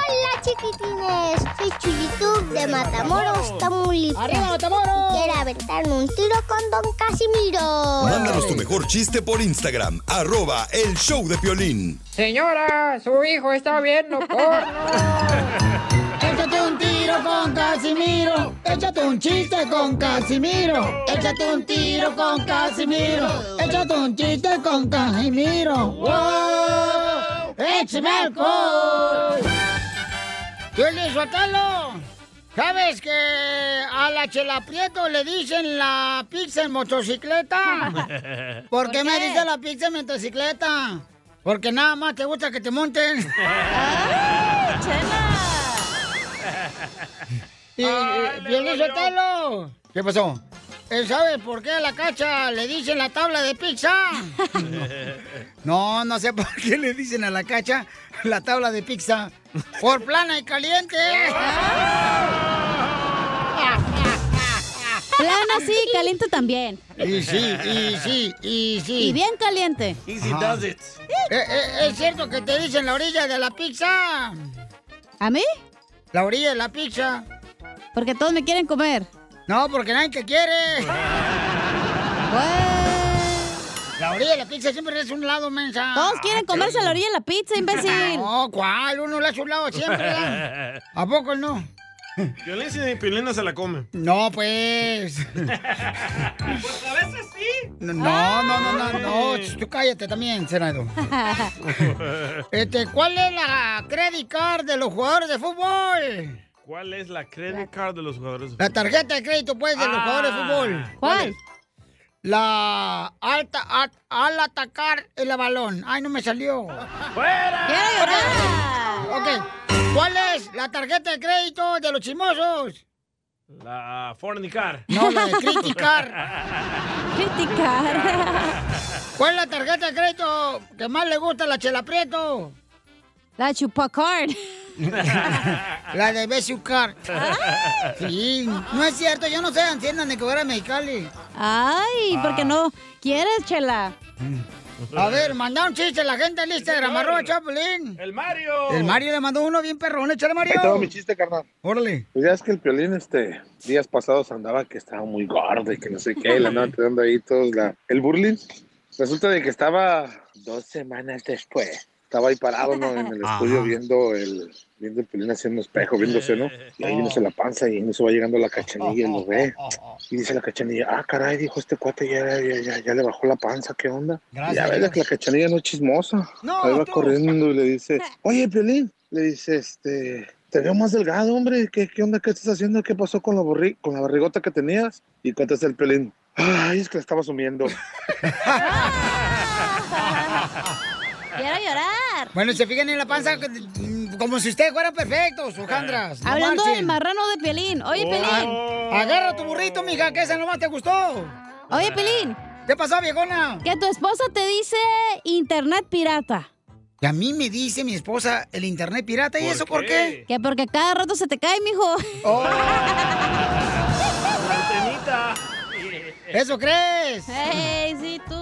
chiquitines, soy Chuyitub de Matamoros, Tamaulipas. ¡Arriba, Matamoros! Quiero aventarme un tiro con Don Casimiro. Mándanos tu mejor chiste por Instagram, arroba el show de Piolín. Señora, su hijo está viendo porno. Tiro con Casimiro. Échate un chiste con Casimiro. Échate un tiro con Casimiro. Échate un chiste con Casimiro. ¡Wow! ¡Échame alcohol! ¡Piolín, suéltalo! ¿Sabes que a la Chela Prieto le dicen la pizza en motocicleta? ¿Por qué me dicen la pizza en motocicleta? Porque nada más te gusta que te monten. Y, Ay, y, suéltalo. ¿Qué pasó? ¿Él sabe por qué a la cacha le dicen la tabla de pizza? No, no sé por qué le dicen a la cacha la tabla de pizza. Por plana y caliente. Plana sí, caliente también. Y sí, y sí, y sí. Y bien caliente. Easy Ajá. does it. Eh, eh, ¿Es cierto que te dicen la orilla de la pizza? ¿A mí? La orilla de la pizza. Porque todos me quieren comer. No, porque nadie te quiere. La orilla de la pizza siempre es un lado, mensa. Todos quieren comerse a la orilla de la pizza, imbécil. No, ¿cuál? Uno le hace un lado siempre. ¿eh? ¿A poco no? Sí, Piolín no se la come. No, pues. Pues a veces sí. No, no, no, no, no, no. Ch, Tú cállate también, Senado. Este, ¿cuál es la credit card de los jugadores de fútbol? ¿Cuál es la credit card de los jugadores? La tarjeta de crédito, pues, de los Ah. jugadores de fútbol. ¿Cuál? La alta at- al atacar el balón. Ay, no me salió. ¡Fuera! ¡Quiero llorar! Ok. ¿Cuál es la tarjeta de crédito de los chismosos? La fornicar. No, la de criticar. Criticar. ¿Cuál es la tarjeta de crédito que más le gusta a la Chela Prieto? La chupacard. La de Besucar. Sí, no es cierto, yo no sé, entiendan de que fuera Mexicali. Ay, ¿por qué no quieres, chela? A ver, manda un chiste la gente al Instagram, arroba Chapulín. ¡El Mario! El Mario le mandó uno bien perrón, échale Mario. Tengo mi chiste, carnal. Órale. Pues ya es que el Piolín, este, días pasados andaba que estaba muy gordo y que no sé qué, le andaban tirando ahí todos la, el burling. Resulta de que estaba dos semanas después. Estaba ahí parado, ¿no? En el estudio Ajá. viendo el, viendo el Piolín haciendo espejo, viéndose, ¿no? Y ahí viéndose la panza y en eso va llegando la cachanilla y lo ve. Y dice la cachanilla, ah, caray, dijo este cuate, ya, ya, ya, ya le bajó la panza, ¿qué onda? Gracias y ya ves que la cachanilla no es chismosa. No, ahí va tú. corriendo y le dice, oye, Piolín, le dice, este, te veo más delgado, hombre, ¿qué, qué onda, qué estás haciendo? ¿Qué pasó con la, borri con la barrigota que tenías? Y contesta el Piolín, ay, es que la estaba sumiendo. Quiero llorar. Bueno, se fijan en la panza como si ustedes fueran perfectos, Ojandras. no Hablando marchen. del marrano de Pelín. Oye, Oh. Pelín. Agarra tu burrito, mija, que esa nomás te gustó. Oye, Pelín. ¿Qué pasó, viejona? Que tu esposa te dice internet pirata. Y a mí me dice mi esposa el internet pirata, ¿y eso por qué? Que porque cada rato se te cae, mijo. Oh. ¿Eso crees? Ey, sí, tú.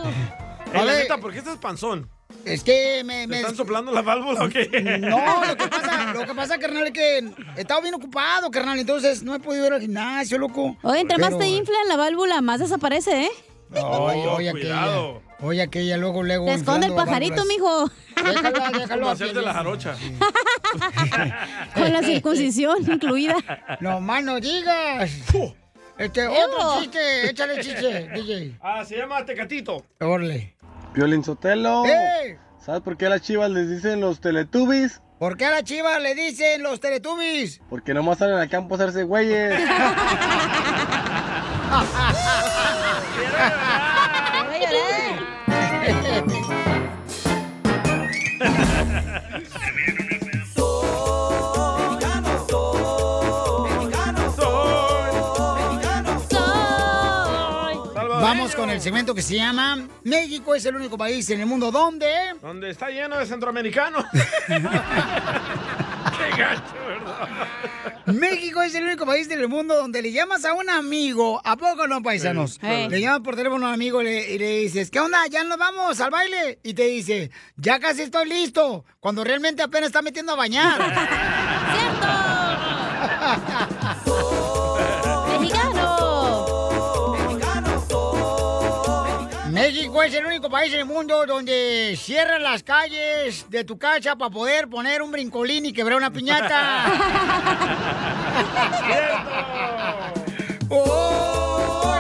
Neta, ¿por qué estás panzón? Es que me... ¿Te me- están soplando la válvula o qué? No, lo que pasa, lo que pasa, carnal, es que he estado bien ocupado, carnal, entonces no he podido ir al gimnasio, loco. Oye, entre más te inflan la válvula, más desaparece, ¿eh? Ay, oye, aquella. cuidado. Oye, aquella, luego, luego. Te esconde el pajarito, mijo. Déjalo, déjalo. Como hacerte la jarocha. Con la circuncisión incluida. No más no digas. Este, otro chiste, échale chiste, DJ. Ah, se llama Tecatito. Orle. Piolín Sotelo. ¡Eh! ¿Sabes por qué a las chivas les dicen los teletubbies? ¿Por qué a la chiva le dicen los teletubbies? Porque nomás salen al campo a hacerse güeyes. Con el segmento que se llama México es el único país en el mundo donde Donde está lleno de centroamericanos. Qué gacho, ¿verdad? México es el único país del mundo donde le llamas a un amigo, ¿a poco no, paisanos? Sí, claro. Le llamas por teléfono a un amigo y le, y le dices, ¿qué onda? ¿Ya nos vamos al baile? Y te dice, ya casi estoy listo, cuando realmente apenas está metiendo a bañar. México es el único país en el mundo donde cierran las calles de tu casa para poder poner un brincolín y quebrar una piñata. ¡Oh,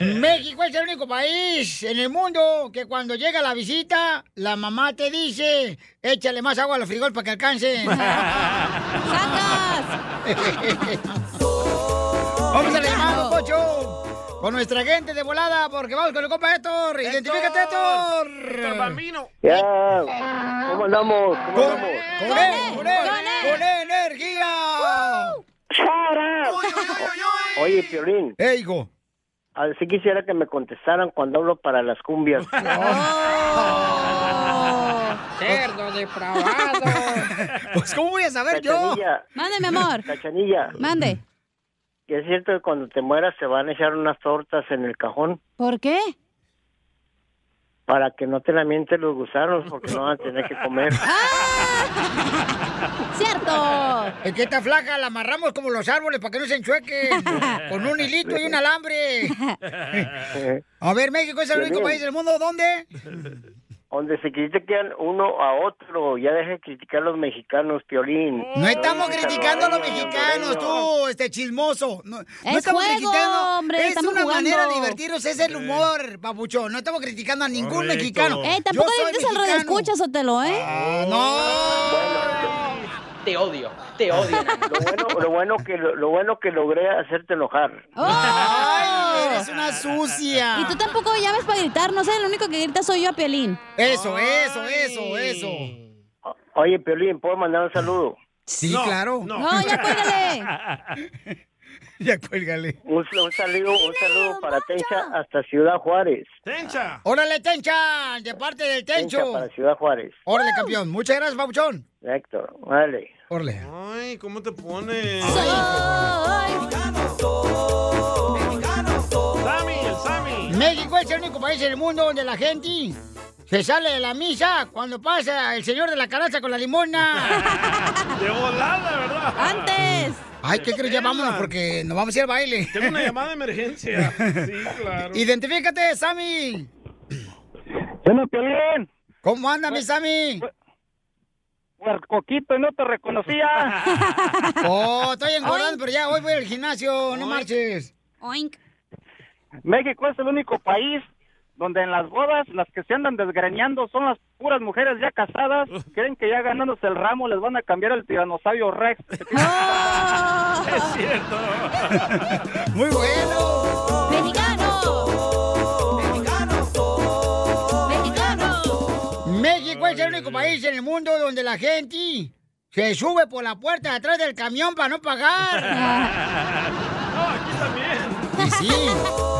México es el único país en el mundo que cuando llega la visita, la mamá te dice, échale más agua a los frijoles para que alcancen. Vamos a la llamada, Pocho. Con nuestra gente de volada, porque vamos con el compa Héctor. Identifícate, Héctor. Héctor Bambino. Ya, ¿cómo andamos? ¿Cómo Con, andamos? con él, con él, con energía. Oye, Piolín. Eh, hijo. Así quisiera que me contestaran cuando hablo para las cumbias. Cerdo depravado. Pues, ¿cómo voy a saber yo? Cachanilla. Mande, mi amor. Cachanilla. Mande. ¿Que es cierto que cuando te mueras se van a echar unas tortas en el cajón? ¿Por qué? Para que no te la mienten los gusanos, porque no van a tener que comer. ¡Cierto! Es que esta flaca la amarramos como los árboles para que no se enchuequen. con un hilito y un alambre. A ver, México es el único país del mundo donde Donde se critican uno a otro. Ya deje de criticar a los mexicanos, Piolín. No estamos criticando a los mexicanos, tú, este chismoso. No, no Es estamos juego, criticando. hombre, es estamos una jugando. manera de divertirnos, es el humor, papuchón. No estamos criticando a ningún Correcto. mexicano. Eh, tampoco dices al radio mexicano. escucha, Sotelo, ¿eh? Ah, no. Te odio, te odio. Lo bueno, lo bueno que lo, lo bueno que logré hacerte enojar. Ay, eres una sucia. Y tú tampoco llames para gritar, no sé, el único que grita soy yo a Piolín. Eso, eso, eso, eso. Oye, Piolín, ¿puedo mandar un saludo? Sí, No, claro. no. No, ya cuélgale. Ya cuélgale. Un, un saludo, un saludo para Tencha hasta Ciudad Juárez. ¡Tencha! Órale, Tencha, de parte del Tencha Tencho. para Ciudad Juárez. Órale, campeón. Muchas gracias, papuchón. Héctor, vale. Órale. Ay, ¿cómo te pones? Sammy, el Sammy. México es el único país en el mundo donde la gente se sale de la misa cuando pasa el señor de la caraza con la limona. De volada, ¿verdad? Antes. Ay, ¿qué crees? Ya vámonos porque nos vamos a ir al baile. Tengo una llamada de emergencia. Sí, claro. Identifícate, Sammy. Bueno, Piolín, ¿Cómo anda, mi Sammy? Coquito, no te reconocía. Oh, estoy engordando, pero ya hoy voy al gimnasio, no marches. Oink. México es el único país donde en las bodas las que se andan desgreñando son las puras mujeres ya casadas. Creen que ya ganándose el ramo les van a cambiar el tiranosaurio Rex. Es cierto. Muy bueno. México es el único país en el mundo donde la gente se sube por la puerta de atrás del camión para no pagar. No, aquí también. Y sí.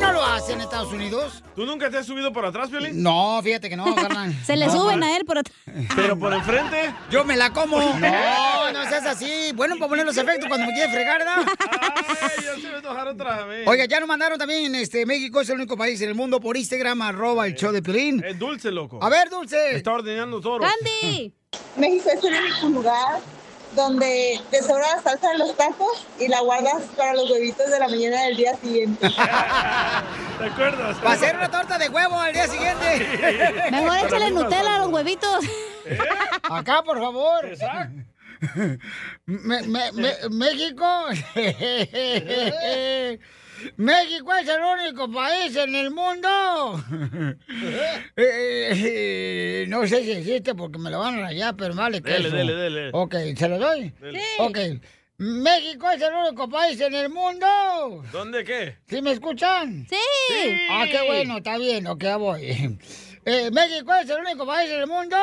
No lo hacen en Estados Unidos. ¿Tú nunca te has subido por atrás, Piolín? No, fíjate que no, carnal. Se le No, suben no. a él por atrás. ¿Pero por enfrente? Yo me la como. No, no seas así. Bueno, para poner los efectos cuando me quiere fregar, ¿verdad? Ay, ya se a enojar otra vez. Oiga, ya nos mandaron también, este, México es el único país en el mundo por Instagram, arroba el show de Pelín. Es dulce, loco. A ver, Dulce. Está ordeñando toros. ¡Candy! México es el único lugar donde te sobra la salsa de los tacos y la guardas para los huevitos de la mañana del día siguiente. ¿Te acuerdas? Va a hacer una torta de huevo al día siguiente. Mejor échale Nutella a los huevitos. Acá, por favor. Me- me- me- México. México es el único país en el mundo. Eh, eh, no sé si existe porque me lo van a rayar, pero vale que Dele, dele, dele. Ok, ¿se lo doy? Dele. Sí. Ok. México es el único país en el mundo. ¿Dónde qué? ¿Sí me escuchan? Sí. Ah, qué bueno, está bien, ok, voy. Eh, México es el único país en el mundo.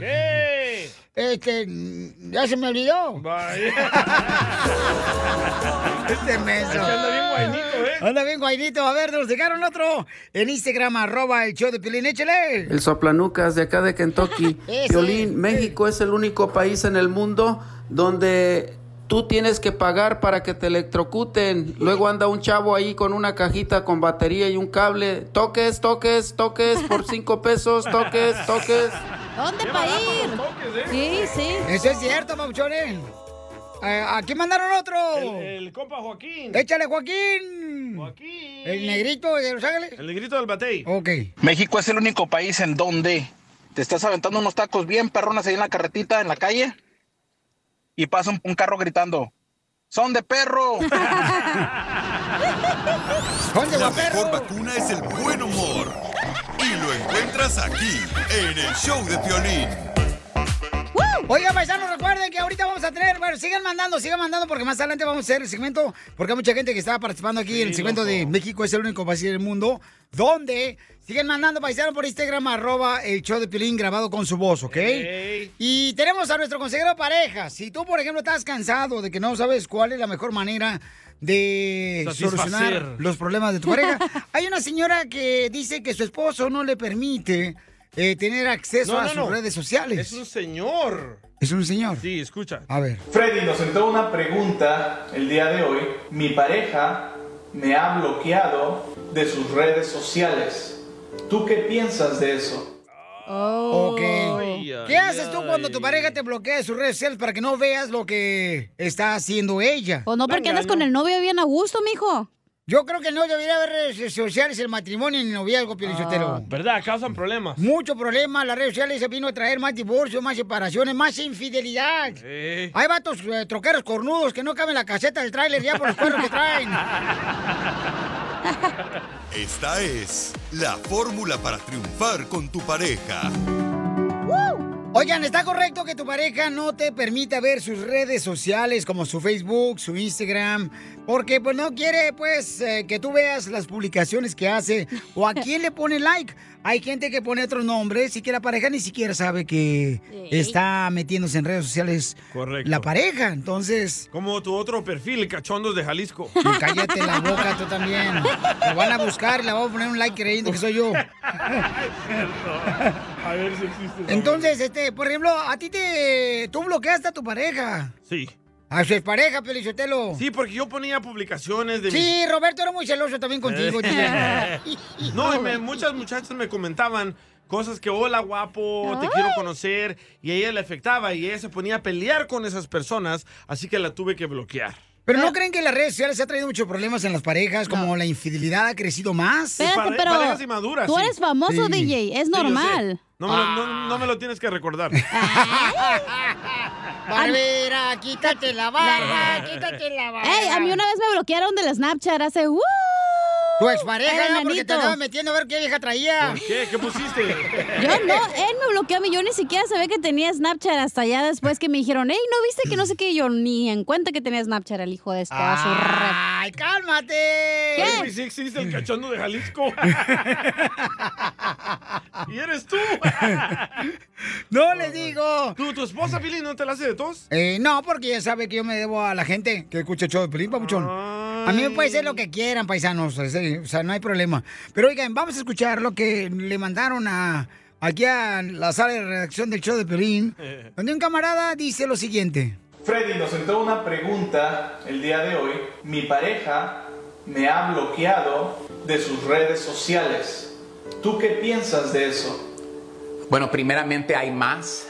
¿Qué? Este, ya se me olvidó. Vaya. Este menso. Es que anda bien guainito, ¿eh? Anda bien guainito. A ver, nos dejaron otro en Instagram, arroba el show de Pilín. Échale. El soplanucas de acá de Kentucky. Violín, México es el único país en el mundo donde tú tienes que pagar para que te electrocuten. Luego anda un chavo ahí con una cajita con batería y un cable. Toques, toques, toques por cinco pesos, toques, toques. ¿Dónde para ir? Sí, sí. Eso es cierto, Pauchones. Eh, aquí mandaron otro. El, el compa Joaquín. Échale, Joaquín. Joaquín. El negrito de Los Ángeles. El negrito del batey. Ok. México es el único país en donde te estás aventando unos tacos bien perronas ahí en la carretita, en la calle, y pasa un, un carro gritando, ¡son de perro! La mejor vacuna es el buen humor. Y lo encuentras aquí, en el show de Piolín. Oigan, paisanos, recuerden que ahorita vamos a tener, bueno, sigan mandando, sigan mandando, porque más adelante vamos a hacer el segmento, porque hay mucha gente que está participando aquí en el segmento loco. de México es el único país del mundo, donde siguen mandando paisanos por Instagram, arroba el show de Piolín grabado con su voz, ¿ok? Y tenemos a nuestro consejero de pareja. Si tú, por ejemplo, estás cansado de que no sabes cuál es la mejor manera de Satisfacer. solucionar los problemas de tu pareja, hay una señora que dice que su esposo no le permite eh, tener acceso No, a no, sus no. redes sociales. Es un señor. ¿Es un señor? Sí, escucha. A ver. Freddy nos entró una pregunta el día de hoy. Mi pareja me ha bloqueado de sus redes sociales. ¿Tú qué piensas de eso? Ok. Ay, ¿Qué haces tú cuando tu pareja te bloquea de sus redes sociales para que no veas lo que está haciendo ella? Pues no, porque andas con el novio bien a gusto, mijo. Yo creo que no debería haber redes sociales el matrimonio ni el noviazgo, Pielichotero. ¿Verdad? Causan problemas. Mucho problema, las redes sociales se vino a traer más divorcio, más separaciones, más infidelidad. Sí. Hay vatos eh, troqueros cornudos que no caben en la caseta del tráiler ya por los cuernos que traen. Esta es la fórmula para triunfar con tu pareja. Oigan, ¿está correcto que tu pareja no te permita ver sus redes sociales como su Facebook, su Instagram? Porque pues no quiere pues eh, que tú veas las publicaciones que hace o a quién le pone like. Hay gente que pone otros nombres y que la pareja ni siquiera sabe que está metiéndose en redes sociales Correcto. la pareja. Entonces, Como tu otro perfil, Cachondos de Jalisco. y cállate la boca tú también. Lo van a buscar y le van a poner un like creyendo que soy yo. A ver si existe. Entonces, este, por ejemplo, a ti te... Tú bloqueaste a tu pareja. Sí. A su pareja, Pelichotelo. Sí, porque yo ponía publicaciones de mis- Sí, Roberto era muy celoso también contigo. No, y me- muchas muchachas me comentaban cosas que, hola guapo, te quiero conocer, y a ella le afectaba, y ella se ponía a pelear con esas personas, así que la tuve que bloquear. Pero ¿no creen que las redes sociales ha traído muchos problemas en las parejas? Como la infidelidad ha crecido más. Espérate, pero parejas inmaduras, tú sí. eres famoso, Sí. DJ, es Sí, normal. No me, lo, no- no me lo tienes que recordar. Barbera, quítate la barba, quítate la barba. Ey, a mí una vez me bloquearon del Snapchat hace... ¡uh! Tu expareja, El ¿no? porque te andaba metiendo a ver qué vieja traía. ¿Por qué? ¿Qué pusiste? Yo no, él me bloqueó a mí, yo ni siquiera sabía que tenía Snapchat hasta allá después que me dijeron, hey, ¿no viste que no sé qué? Yo ni en cuenta que tenía Snapchat el hijo de esto. ¡Ay, cálmate! ¿Qué? Oye, sí existe el cachondo de Jalisco. y eres tú. ¡No les digo! ¿Tu, tu esposa, Pili, no te la hace de tos? Eh, no, porque ya sabe que yo me debo a la gente que escucha el show de Pelín, papuchón. Ah, A mí me puede ser lo que quieran, paisanos. O sea, no hay problema. Pero oigan, vamos a escuchar lo que le mandaron a aquí a la sala de redacción del show de Pelín, donde un camarada dice lo siguiente. Freddy nos sentó una pregunta el día de hoy. Mi pareja me ha bloqueado de sus redes sociales. ¿Tú qué piensas de eso? Bueno, primeramente hay más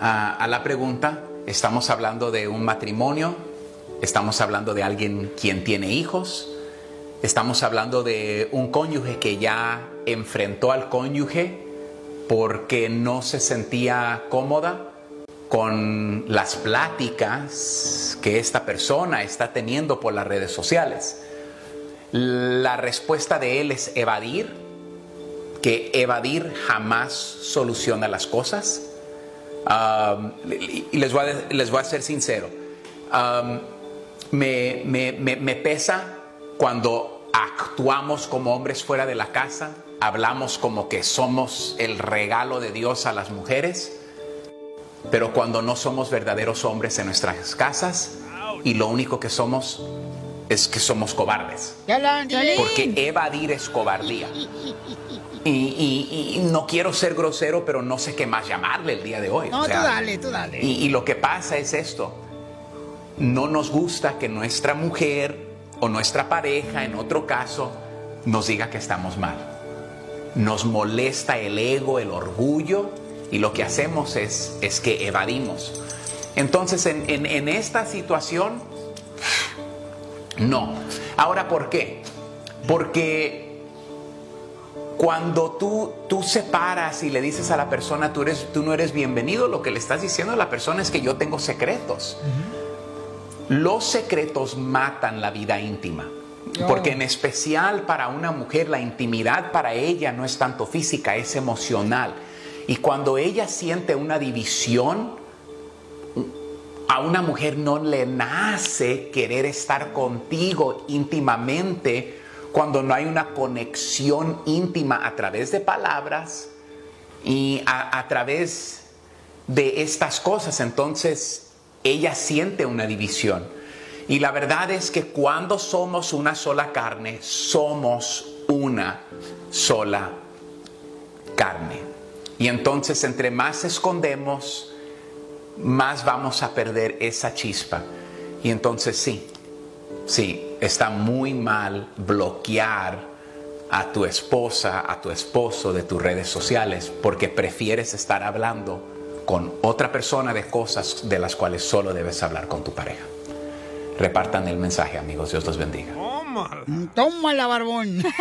ah, a la pregunta. Estamos hablando de un matrimonio, estamos hablando de alguien quien tiene hijos, estamos hablando de un cónyuge que ya enfrentó al cónyuge porque no se sentía cómoda con las pláticas que esta persona está teniendo por las redes sociales. La respuesta de él es evadir, que evadir jamás soluciona las cosas. Um, y les voy, a, les voy a ser sincero. Um, me, me, me, me pesa cuando actuamos como hombres fuera de la casa, hablamos como que somos el regalo de Dios a las mujeres, pero cuando no somos verdaderos hombres en nuestras casas y lo único que somos es que somos cobardes. Porque evadir es cobardía. Y, y- y no quiero ser grosero, pero no sé qué más llamarle el día de hoy. No, O sea, tú dale, tú dale. y, y lo que pasa es esto. No nos gusta que nuestra mujer o nuestra pareja, en otro caso, nos diga que estamos mal. Nos molesta el ego, el orgullo, y lo que hacemos es, es que evadimos. Entonces, en, en- esta situación, no. Ahora, ¿por qué? Porque cuando tú, tú separas y le dices a la persona, tú, eres, tú no eres bienvenido, lo que le estás diciendo a la persona es que yo tengo secretos. Los secretos matan la vida íntima. Porque en especial para una mujer la intimidad para ella no es tanto física, es emocional. Y cuando ella siente una división, a una mujer no le nace querer estar contigo íntimamente cuando no hay una conexión íntima a través de palabras y a, a través de estas cosas. Entonces ella siente una división. Y la verdad es que cuando somos una sola carne, somos una sola carne. Y entonces entre más escondemos, más vamos a perder esa chispa. Y entonces sí, sí, está muy mal bloquear a tu esposa, a tu esposo de tus redes sociales, porque prefieres estar hablando con otra persona de cosas de las cuales solo debes hablar con tu pareja. Repartan el mensaje, amigos. Dios los bendiga. Tómala, barbón.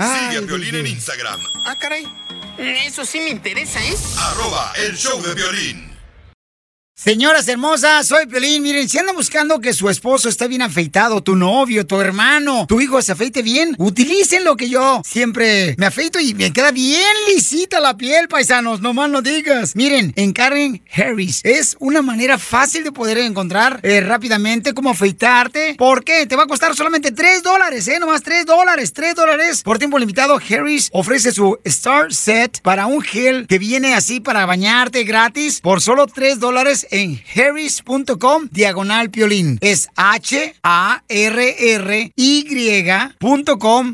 Sigue a Violín en Instagram, Ah, caray. Eso sí me interesa, ¿eh? arroba el show de violín. Señoras hermosas, soy Pelín. Miren, si andan buscando que su esposo esté bien afeitado, tu novio, tu hermano, tu hijo se afeite bien, utilicen lo que yo siempre me afeito y me queda bien lisita la piel, paisanos. No más no digas. Miren, en Harris es una manera fácil de poder encontrar eh, rápidamente cómo afeitarte. ¿Por qué? Te va a costar solamente 3 dólares, ¿eh? Nomás 3 dólares, 3 dólares. Por tiempo limitado, Harris ofrece su Star Set para un gel que viene así para bañarte gratis por solo 3 dólares en harris.com diagonal piolín. Es H-A-R-R-Y.com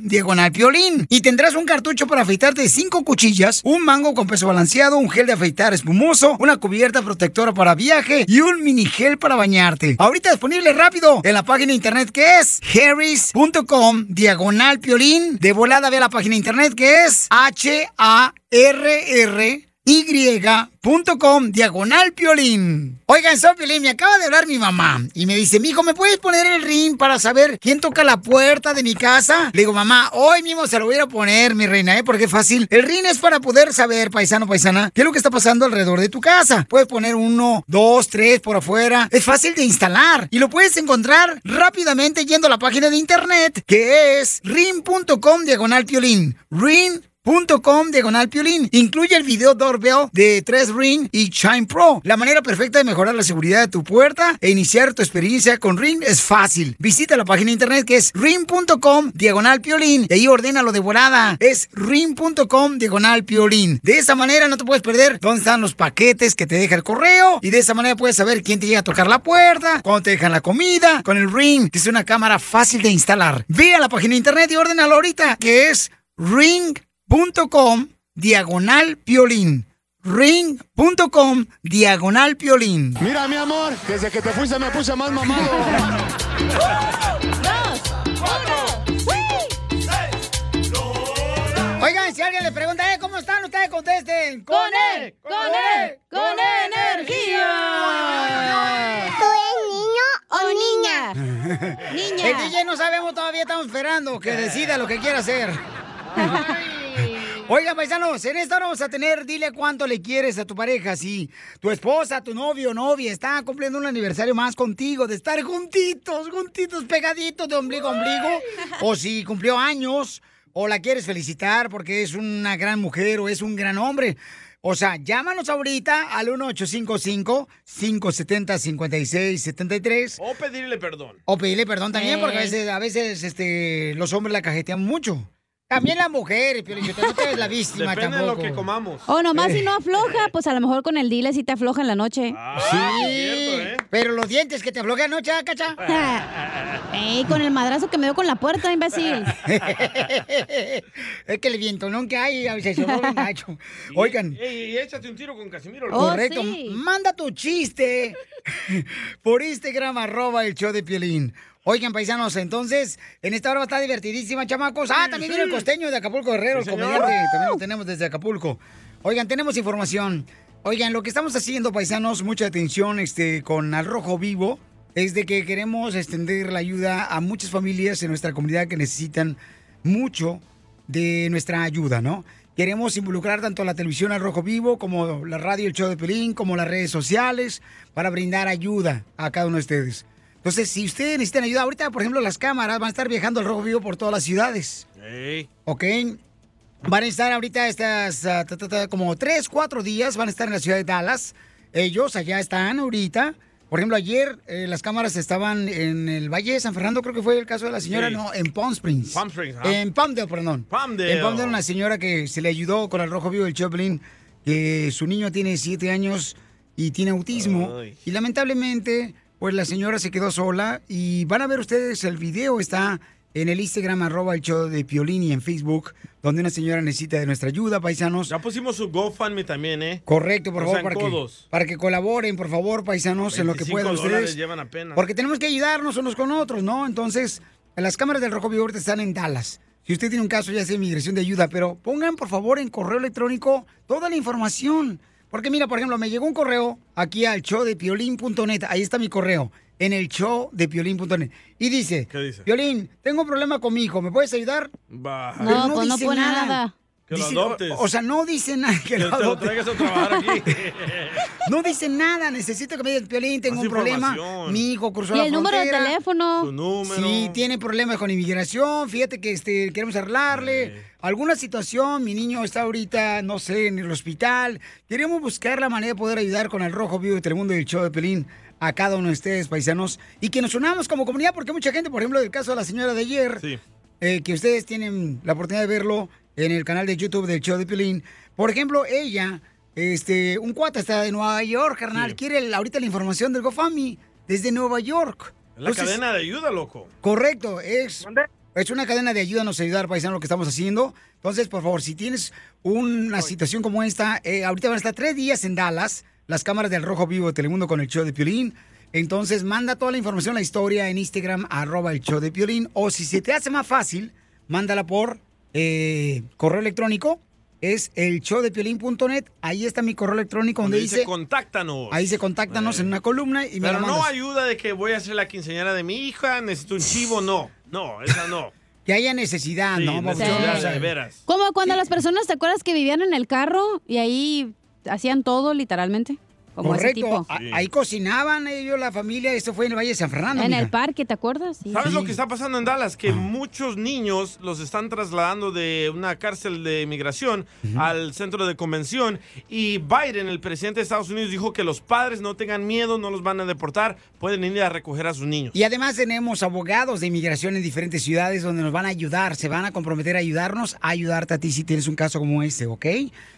diagonal piolín. Y tendrás un cartucho para afeitarte de 5 cuchillas, un mango con peso balanceado, un gel de afeitar espumoso, una cubierta protectora para viaje y un mini gel para bañarte. Ahorita disponible rápido en la página de internet que es harris.com diagonal piolín. De volada ve la página de internet que es H-A-R-R y.com diagonal piolín. Oigan, soy Piolín, me acaba de hablar mi mamá y me dice, mijo, ¿me puedes poner el ring para saber quién toca la puerta de mi casa? Le digo, mamá, hoy mismo se lo voy a poner, mi reina, ¿eh? Porque es fácil. El ring es para poder saber, paisano, paisana, qué es lo que está pasando alrededor de tu casa. Puedes poner uno, dos, tres por afuera. Es fácil de instalar y lo puedes encontrar rápidamente yendo a la página de internet que es ring.com diagonal piolín. Ring ring.com diagonal piolín. Incluye el video doorbell de 3 Ring y Chime Pro. La manera perfecta de mejorar la seguridad de tu puerta e iniciar tu experiencia con Ring es fácil. Visita la página de internet que es ring.com diagonal piolín y ahí ordénalo de volada. Es ring.com diagonal piolín. De esa manera no te puedes perder dónde están los paquetes que te deja el correo y de esa manera puedes saber quién te llega a tocar la puerta, cuándo te dejan la comida, con el Ring, que es una cámara fácil de instalar. Ve a la página de internet y ordénalo ahorita, que es ring.com diagonal piolín. Ring.com diagonal piolín. Mira, mi amor, desde que te fuiste me puse más mamado. Oigan, si alguien le pregunta, eh, ¿cómo están ustedes? Contesten. ¡Con él! ¡Con él! ¡Con energía! ¿Tú eres niño o niña? Niña. El DJ no sabemos todavía, estamos esperando que decida lo que quiera hacer. Oigan, paisanos, en esta hora vamos a tener, dile cuánto le quieres a tu pareja. Si tu esposa, tu novio o novia está cumpliendo un aniversario más contigo, de estar juntitos, juntitos, pegaditos de ombligo a ombligo. O si cumplió años, o la quieres felicitar porque es una gran mujer o es un gran hombre. O sea, llámanos ahorita al 1855-570-5673. O pedirle perdón. O pedirle perdón también, porque a Eh. veces, a veces este, los hombres la cajetean mucho. También las mujeres, pero no te eres la víctima Depende de tampoco. lo que comamos. O nomás Eh. si no afloja, pues a lo mejor con el dile si te afloja en la noche. Sí, pero los dientes que te aflojan anoche, ¿ah, cacha? Ey, con el madrazo que me dio con la puerta, imbécil. es que el vientonón que hay a veces se gacho. Oigan. Ey, ey, échate un tiro con Casimiro. Oh, Correcto. Manda tu chiste por Instagram, arroba el show de Piolín. Oigan, paisanos, entonces, en esta hora está divertidísima, chamacos. Ah, también viene el costeño de Acapulco Guerrero, Sí, el comediante. También lo tenemos desde Acapulco. Oigan, tenemos información. Oigan, lo que estamos haciendo, paisanos, mucha atención este, con Al Rojo Vivo, es de que queremos extender la ayuda a muchas familias en nuestra comunidad que necesitan mucho de nuestra ayuda, ¿no? Queremos involucrar tanto a la televisión al rojo vivo como la radio El Show de Pelín, como las redes sociales, para brindar ayuda a cada uno de ustedes. Entonces, si ustedes necesitan ayuda, ahorita, por ejemplo, las cámaras van a estar viajando al rojo vivo por todas las ciudades, Ey. ¿ok? Van a estar ahorita estas, ah, ta, ta, ta, como tres, cuatro días, van a estar en la ciudad de Dallas. Ellos allá están ahorita. Por ejemplo, ayer eh, las cámaras estaban en el Valle de San Fernando, creo que fue el caso de la señora, Sí. no, en Palm Springs. Palm Springs, ajá. En Palmdale, perdón. Palmdale. En Palmdale, una señora que se le ayudó con el rojo vivo del Choplin, que su niño tiene siete años y tiene autismo. Ay. Y lamentablemente, pues la señora se quedó sola. Y van a ver ustedes el video, está en el Instagram, arroba el show de Piolín y en Facebook, donde una señora necesita de nuestra ayuda, paisanos. Ya pusimos su GoFundMe también, ¿eh? Correcto, por favor, para que, para que colaboren, por favor, paisanos, en lo que 25 puedan ustedes. llevan apenas. Porque tenemos que ayudarnos unos con otros, ¿no? Entonces, las cámaras del Rojo Vivo están en Dallas. Si usted tiene un caso, ya sea inmigración de ayuda, pero pongan, por favor, en correo electrónico toda la información. Porque mira, por ejemplo, me llegó un correo aquí al show de piolín.net. Ahí está mi correo, en el show de piolín.net. Y dice, ¿Qué dice? Piolín, tengo un problema con mi hijo, ¿me puedes ayudar? Va. No, Pero pues no pone nada. Que lo Dice- adoptes. O, o sea, no dice nada que, Que lo te lo adopte. traigas a trabajar aquí. No dice nada, necesito que me digas, Piolín, tengo Más un problema. Mi hijo cruzó Y la el número de teléfono. Su número. Sí, tiene problemas con inmigración. Fíjate que este, queremos arreglarle alguna situación. Mi niño está ahorita, no sé, en el hospital. Queremos buscar la manera de poder ayudar con el Rojo Vivo de Telemundo y el show de Pelín a cada uno de ustedes, paisanos. Y que nos unamos como comunidad, porque mucha gente, por ejemplo, del caso de la señora de ayer, Sí. eh, que ustedes tienen la oportunidad de verlo en el canal de YouTube del show de Pelín. Por ejemplo, ella, este, un cuata está de Nueva York, carnal, Sí. quiere el- ahorita la información del GoFundMe desde Nueva York. Es la Entonces, cadena de ayuda, loco. Correcto, es, es una cadena de ayuda, nos ayudar, paisano, lo que estamos haciendo. Entonces, por favor, si tienes una situación como esta, eh, ahorita van a estar tres días en Dallas, las cámaras del Rojo Vivo de Telemundo con el show de Piolín. Entonces, manda toda la información, la historia en Instagram, arroba el show de Piolín. O si se te hace más fácil, mándala por eh, correo electrónico. Es el show de piolín.net. Ahí está mi correo electrónico donde, Donde dice, dice, contáctanos. ahí dice contáctanos en una columna y me Pero no ayuda de que voy a ser la quinceañera de mi hija, necesito un chivo, no. No, esa no. Que haya necesidad, Sí, ¿no? necesidad, sea, de veras. Como cuando las personas, ¿te acuerdas que vivían en el carro y ahí hacían todo literalmente? Como ese Correcto. tipo. A- Ahí cocinaban ellos, la familia. Esto fue en el Valle de San Fernando. En mija. el parque, ¿te acuerdas? Sí. ¿Sabes Sí. lo que está pasando en Dallas? Que muchos niños los están trasladando de una cárcel de inmigración al centro de convención. Y Biden, el presidente de Estados Unidos, dijo que los padres no tengan miedo, no los van a deportar, pueden ir a recoger a sus niños. Y además tenemos abogados de inmigración en diferentes ciudades donde nos van a ayudar, se van a comprometer a ayudarnos, a ayudarte a ti si tienes un caso como este, ¿ok?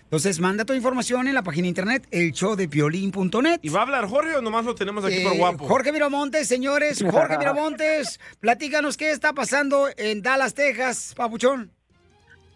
Entonces manda tu información en la página de internet, el showdepiolín.net. ¿Y va a hablar Jorge o nomás lo tenemos aquí por Eh, guapo? Jorge Miramontes, señores, Jorge Miramontes, platícanos qué está pasando en Dallas, Texas, papuchón.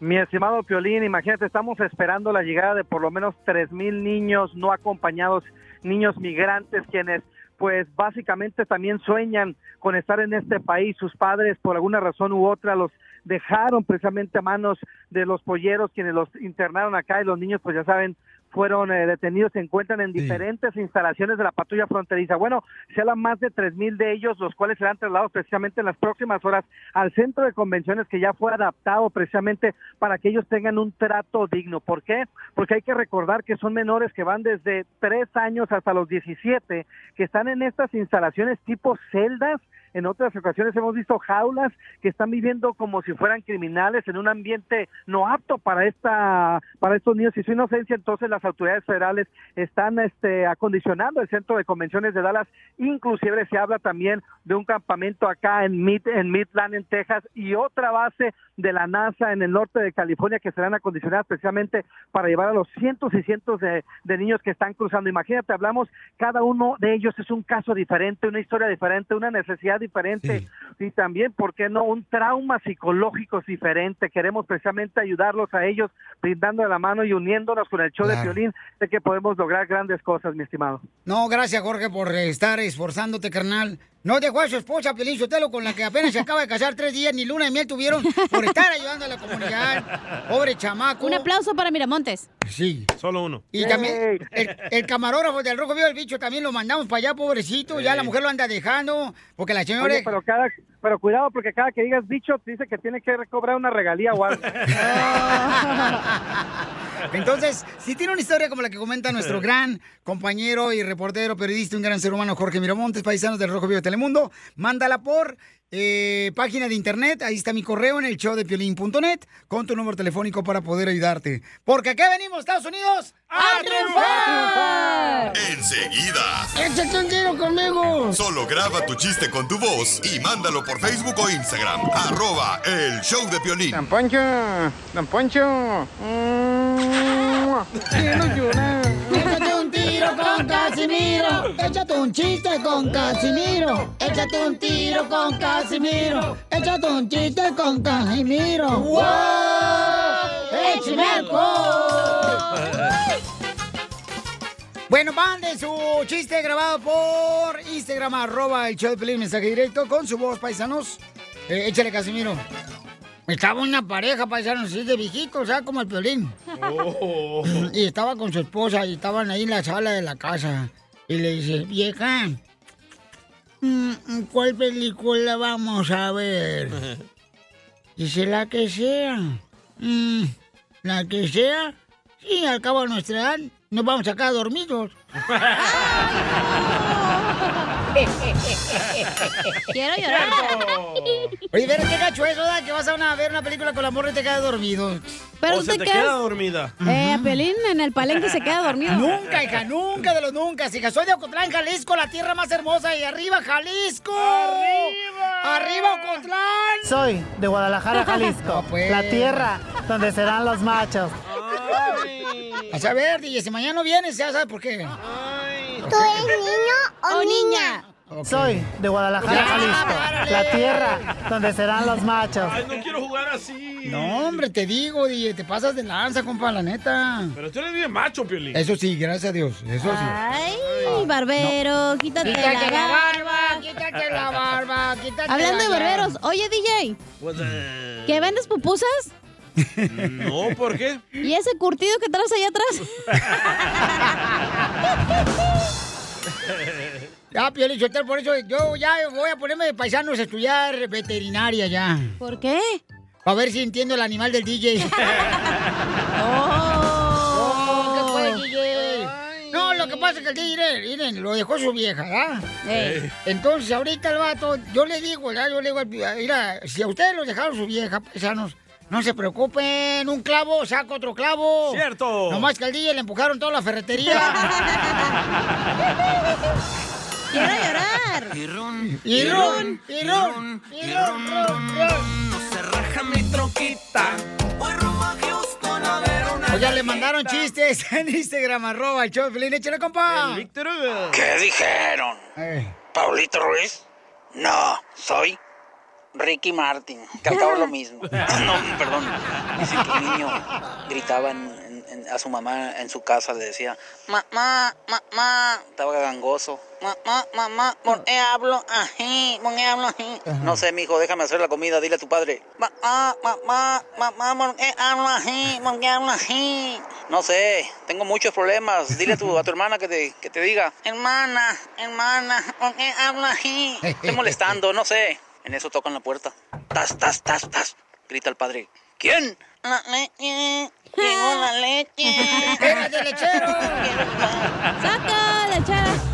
Mi estimado Piolín, imagínate, estamos esperando la llegada de por lo menos tres mil niños no acompañados, niños migrantes, quienes pues básicamente también sueñan con estar en este país. Sus padres, por alguna razón u otra, los dejaron precisamente a manos de los polleros, quienes los internaron acá y los niños, pues ya saben, fueron eh, detenidos, se encuentran en diferentes instalaciones de la patrulla fronteriza. Bueno, se habla más de tres mil de ellos, los cuales serán trasladados precisamente en las próximas horas al centro de convenciones que ya fue adaptado precisamente para que ellos tengan un trato digno. ¿Por qué? Porque hay que recordar que son menores que van desde tres años hasta los 17, que están en estas instalaciones tipo celdas en otras ocasiones hemos visto jaulas que están viviendo como si fueran criminales en un ambiente no apto para esta para estos niños y su inocencia. Entonces las autoridades federales están este acondicionando el centro de convenciones de Dallas. Inclusive se habla también de un campamento acá en Mid en Midland en Texas y otra base de la NASA en el norte de California que serán acondicionadas precisamente para llevar a los cientos y cientos de, de niños que están cruzando. Imagínate hablamos cada uno de ellos es un caso diferente una historia diferente una necesidad diferente y también, ¿por qué no? Un trauma psicológico diferente. Queremos precisamente ayudarlos a ellos, brindando la mano y uniéndonos con el show de violín, de que podemos lograr grandes cosas, mi estimado. No, gracias Jorge por estar esforzándote, carnal. No dejó a su esposa, Piolín Sotelo, con la que apenas se acaba de casar tres días, ni luna de miel tuvieron por estar ayudando a la comunidad. Pobre chamaco. Un aplauso para Miramontes. Sí. Solo uno. Y también el, el camarógrafo del Rojo Vivo del Bicho también lo mandamos para allá, pobrecito. Ya la mujer lo anda dejando porque la señora... Oye, pero cada, pero cuidado porque cada que digas bicho dice que tiene que cobrar una regalía o algo. Entonces, si tiene una historia como la que comenta nuestro gran compañero y reportero, periodista, un gran ser humano, Jorge Miramontes, paisanos del Rojo Vivo de Telemundo, mándala por eh, página de internet, ahí está mi correo en el show de piolín.net, con tu número telefónico para poder ayudarte. Porque aquí venimos, Estados Unidos, a triunfar. Enseguida. ¡Échate un tiro conmigo! Solo graba tu chiste con tu voz y mándalo por Facebook o Instagram. Arroba el show de Piolín. Don Poncho, Don Poncho. Quiero llorar. Con Casimiro. Échate un chiste con Casimiro. Échate un tiro con Casimiro. Échate un chiste con Casimiro. ¡Wow! ¡Échame alcohol! Bueno, manden su chiste grabado por Instagram, arroba el show de Pelín, mensaje directo con su voz, paisanos. Eh, échale, Casimiro. Estaba una pareja, paisanos, así de viejitos, ¿sabes? Como el violín. Y estaba con su esposa y estaban ahí en la sala de la casa. Y le dice, vieja, mm, ¿cuál película vamos a ver? Dice, la que sea. "Mm, ¿La que sea? Sí, al cabo de nuestra edad nos vamos acá dormidos. Quiero llorar. Oye, ver qué gacho eso, ¿da? Que vas a una- ver una película con la morra y te quedas dormido. Pero o se te quedas- queda dormida. Eh, a Pelín en el palenque se queda dormido. Nunca, hija, nunca de los nunca. Hija, soy de Ocotlán, Jalisco, la tierra más hermosa. Y arriba, Jalisco. ¡Arriba! ¡Arriba, Ocotlán! Soy de Guadalajara, Jalisco, pues. la tierra donde serán los machos. A saber, DJ, si mañana no vienes, ya sabes por qué. ¿Tú eres niño o niña? Soy de Guadalajara, Jalisco, la tierra donde serán los machos. Ay, no quiero jugar así. No, hombre, te digo, DJ, te pasas de lanza, compa, la neta. Pero tú eres bien macho, Piolín. Eso sí, gracias a Dios, eso sí. Ay, barbero, quítate, Quítate la la barba. barba, quítate la barba, quítate Hablando la de barberos, oye DJ, Pues, eh, ¿que vendes pupusas? No, ¿por qué? ¿Y ese curtido que traes allá atrás? Ya, Piolín Sotelo, por eso yo ya voy a ponerme de paisanos a estudiar veterinaria ya. ¿Por qué? A ver si entiendo el animal del DJ. Oh. ¿qué fue, DJ? No, lo que pasa es que el DJ, miren, miren, lo dejó su vieja, ¿verdad? Entonces, ahorita el vato, yo le digo, ¿verdad? Yo le digo, al- mira, si a ustedes los dejaron su vieja, paisanos, no se preocupen, un clavo saca otro clavo. Cierto. Nomás que al DJ le empujaron toda la ferretería. Quiero llorar. Y ron, y ron, y ron, y ron, ron, ron. No se raja mi troquita. Voy rumbo a Houston a ver una. Oiga, le mandaron chistes en Instagram, arroba el show de Pelín, échale, compa. ¿Qué dijeron? ¿Paulito Ruiz? No, soy Ricky Martin, que al cabo es lo mismo. No, perdón. Dice que un niño gritaba en- en- en- a su mamá en su casa, le decía, mamá, mamá, estaba gangoso. Mamá, mamá, ¿por qué hablo así? ¿Por qué hablo así? No sé, mijo, déjame hacer la comida, dile a tu padre. Mamá, mamá, mamá, ¿por qué hablo así? ¿Por qué hablo así? No sé, tengo muchos problemas. Dile a tu, a tu hermana que te, que te diga, hermana, hermana, ¿por qué hablo así? Estoy molestando, no sé. En eso tocan la puerta. Tas, tas, tas, tas. Grita el padre. ¿Quién? La leche. Llegó la leche. ¡Espérate, lechero! ¡Saca, lechera!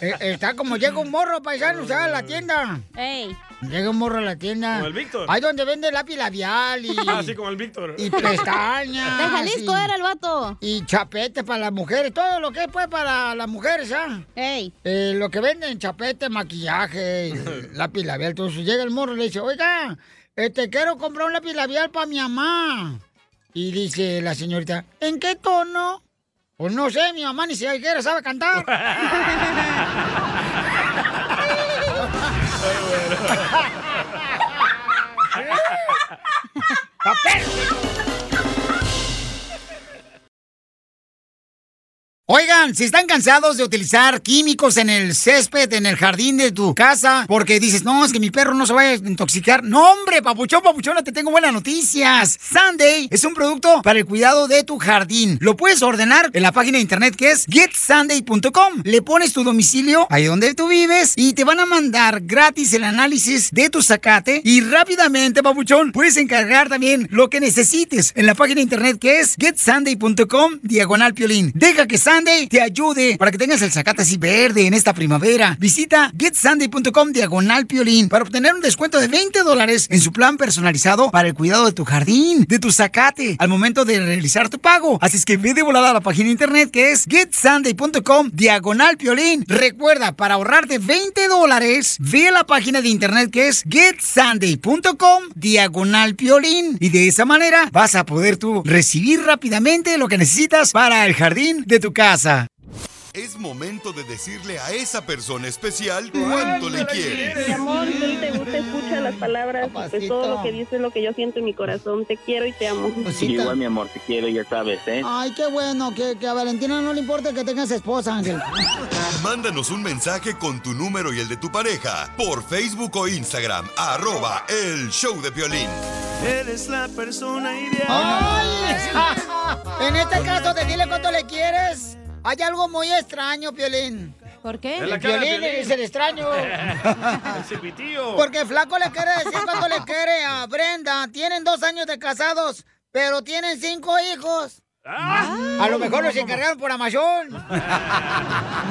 Eh, Está como llega un morro paisano, o sea, a la tienda. Ey. Llega un morro a la tienda. Como el Víctor. Ahí donde vende lápiz labial y... Ah, sí, como el Víctor. Y pestañas. De Jalisco y- era el vato. Y chapete para las mujeres, todo lo que es pues para las mujeres, ¿ah? Ey. Eh, lo que venden, chapete, maquillaje, lápiz labial, todo eso. Llega el morro y le dice, oiga, este, quiero comprar un lápiz labial para mi mamá. Y dice la señorita, ¿en qué tono? Pues no sé, mi mamá ni siquiera sabe cantar. Oigan, si están cansados de utilizar químicos en el césped, en el jardín de tu casa, porque dices, no, es que mi perro no se vaya a intoxicar. No, hombre, papuchón, papuchona, te tengo buenas noticias. Sunday es un producto para el cuidado de tu jardín. Lo puedes ordenar en la página de internet que es getsunday.com. Le pones tu domicilio ahí donde tú vives y te van a mandar gratis el análisis de tu zacate y rápidamente, papuchón, puedes encargar también lo que necesites en la página de internet que es getsunday.com diagonal piolín. Deja que Sunday te ayude para que tengas el zacate así verde en esta primavera. Visita getsunday.com diagonal piolín para obtener un descuento de 20 dólares en su plan personalizado para el cuidado de tu jardín, de tu zacate, al momento de realizar tu pago. Así es que ve de volada a la página de internet que es getsunday.com diagonal piolín. Recuerda, para ahorrarte 20 dólares, ve a la página de internet que es getsunday.com diagonal piolín. Y de esa manera vas a poder tú recibir rápidamente lo que necesitas para el jardín de tu casa. casa. Es momento de decirle a esa persona especial cuánto le quieres. Mi amor, si te gusta, escucha las palabras, pues todo lo que dices es lo que yo siento en mi corazón. Te quiero y te amo. Igual, mi amor, te quiero, ya sabes, ¿eh? Ay, qué bueno, que, que a Valentina no le importa que tengas esposa, Ángel. Mándanos un mensaje con tu número y el de tu pareja por Facebook o Instagram, arroba el show de violín. Eres la persona ideal. ¡Ay! en este caso de dile cuánto le quieres, hay algo muy extraño, Piolín. ¿Por qué? El Piolín es el extraño. El. Porque Flaco le quiere decir cuánto le quiere a Brenda. Tienen dos años de casados, pero tienen cinco hijos. A lo mejor los encargaron por Amazon.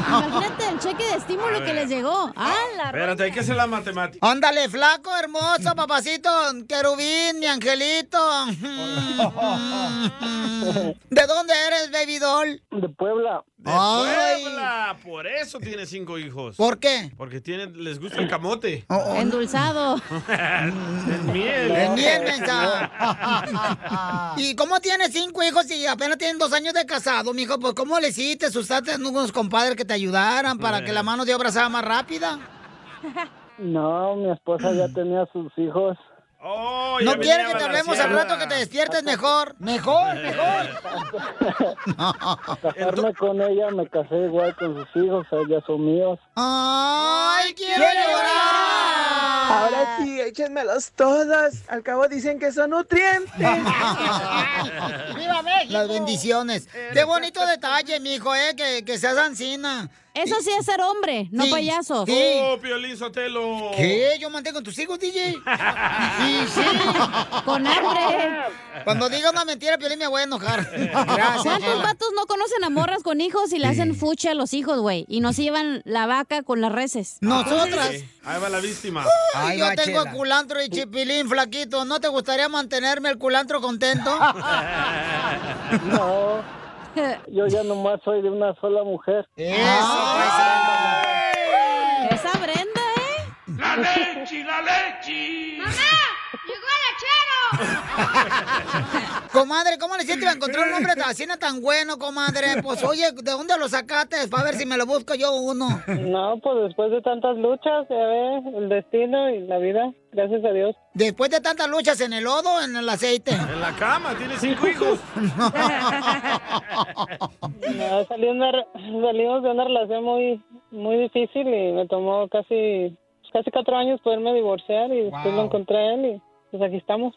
Imagínate el cheque de estímulo que les llegó. ¡Ah, la Espérate, hay que hacer la matemática. Ándale, flaco, hermoso, papacito, querubín, mi angelito. ¿De dónde eres, baby doll? De Puebla. De Ay. Puebla. Por eso tiene cinco hijos. ¿Por qué? Porque tienen, les gusta el camote. Endulzado. el miel. El miel, mensa. ¿Y cómo tienes cinco hijos y apenas tienen dos años de casado, mijo? Pues, ¿cómo le hiciste? ¿Usaste unos compadres que te ayudaran para que la mano de obra sea más rápida? No, mi esposa ya tenía sus hijos. Oh, ¿No quieres que te hablemos al rato que te despiertes mejor? Mejor, mejor. Casarme con ella, me casé igual con sus hijos, ellas son míos. ¡Ay, quiero llorar! Ahora sí, échenmelos todos. Al cabo dicen que son nutrientes. ¡Viva México! Las bendiciones. Qué bonito detalle, mijo, eh, que, que seas ancina. Eso sí es ser hombre, no Sí, payaso. sí. Oh, Piolín Sotelo. ¿Qué? ¿Yo mantengo a tus hijos, DJ? Y sí. Con hambre. Cuando diga una mentira, Piolín me voy a enojar. Gracias. ¿Cuántos vatos no conocen a morras con hijos y le hacen fuche a los hijos, güey? Y nos llevan la vaca con las reses. Nosotras. Sí, Ahí va la víctima. Ay, yo tengo culantro y chipilín, flaquito. ¿No te gustaría mantenerme el culantro contento? No, yo ya nomás soy de una sola mujer. Ah. Esa Brenda, ¿eh? ¡La leche, la leche! Comadre, ¿cómo le hiciste para encontrar un hombre así no tan bueno, comadre? Pues oye, ¿de dónde lo sacaste? Para ver si me lo busco yo uno. No, pues después de tantas luchas, ya ves, el destino y la vida, gracias a Dios. Después de tantas luchas en el lodo, en el aceite. En la cama, tiene cinco hijos. No, salí una salimos de una relación muy muy difícil y me tomó casi casi cuatro años poderme divorciar y después lo encontré a él y pues aquí estamos.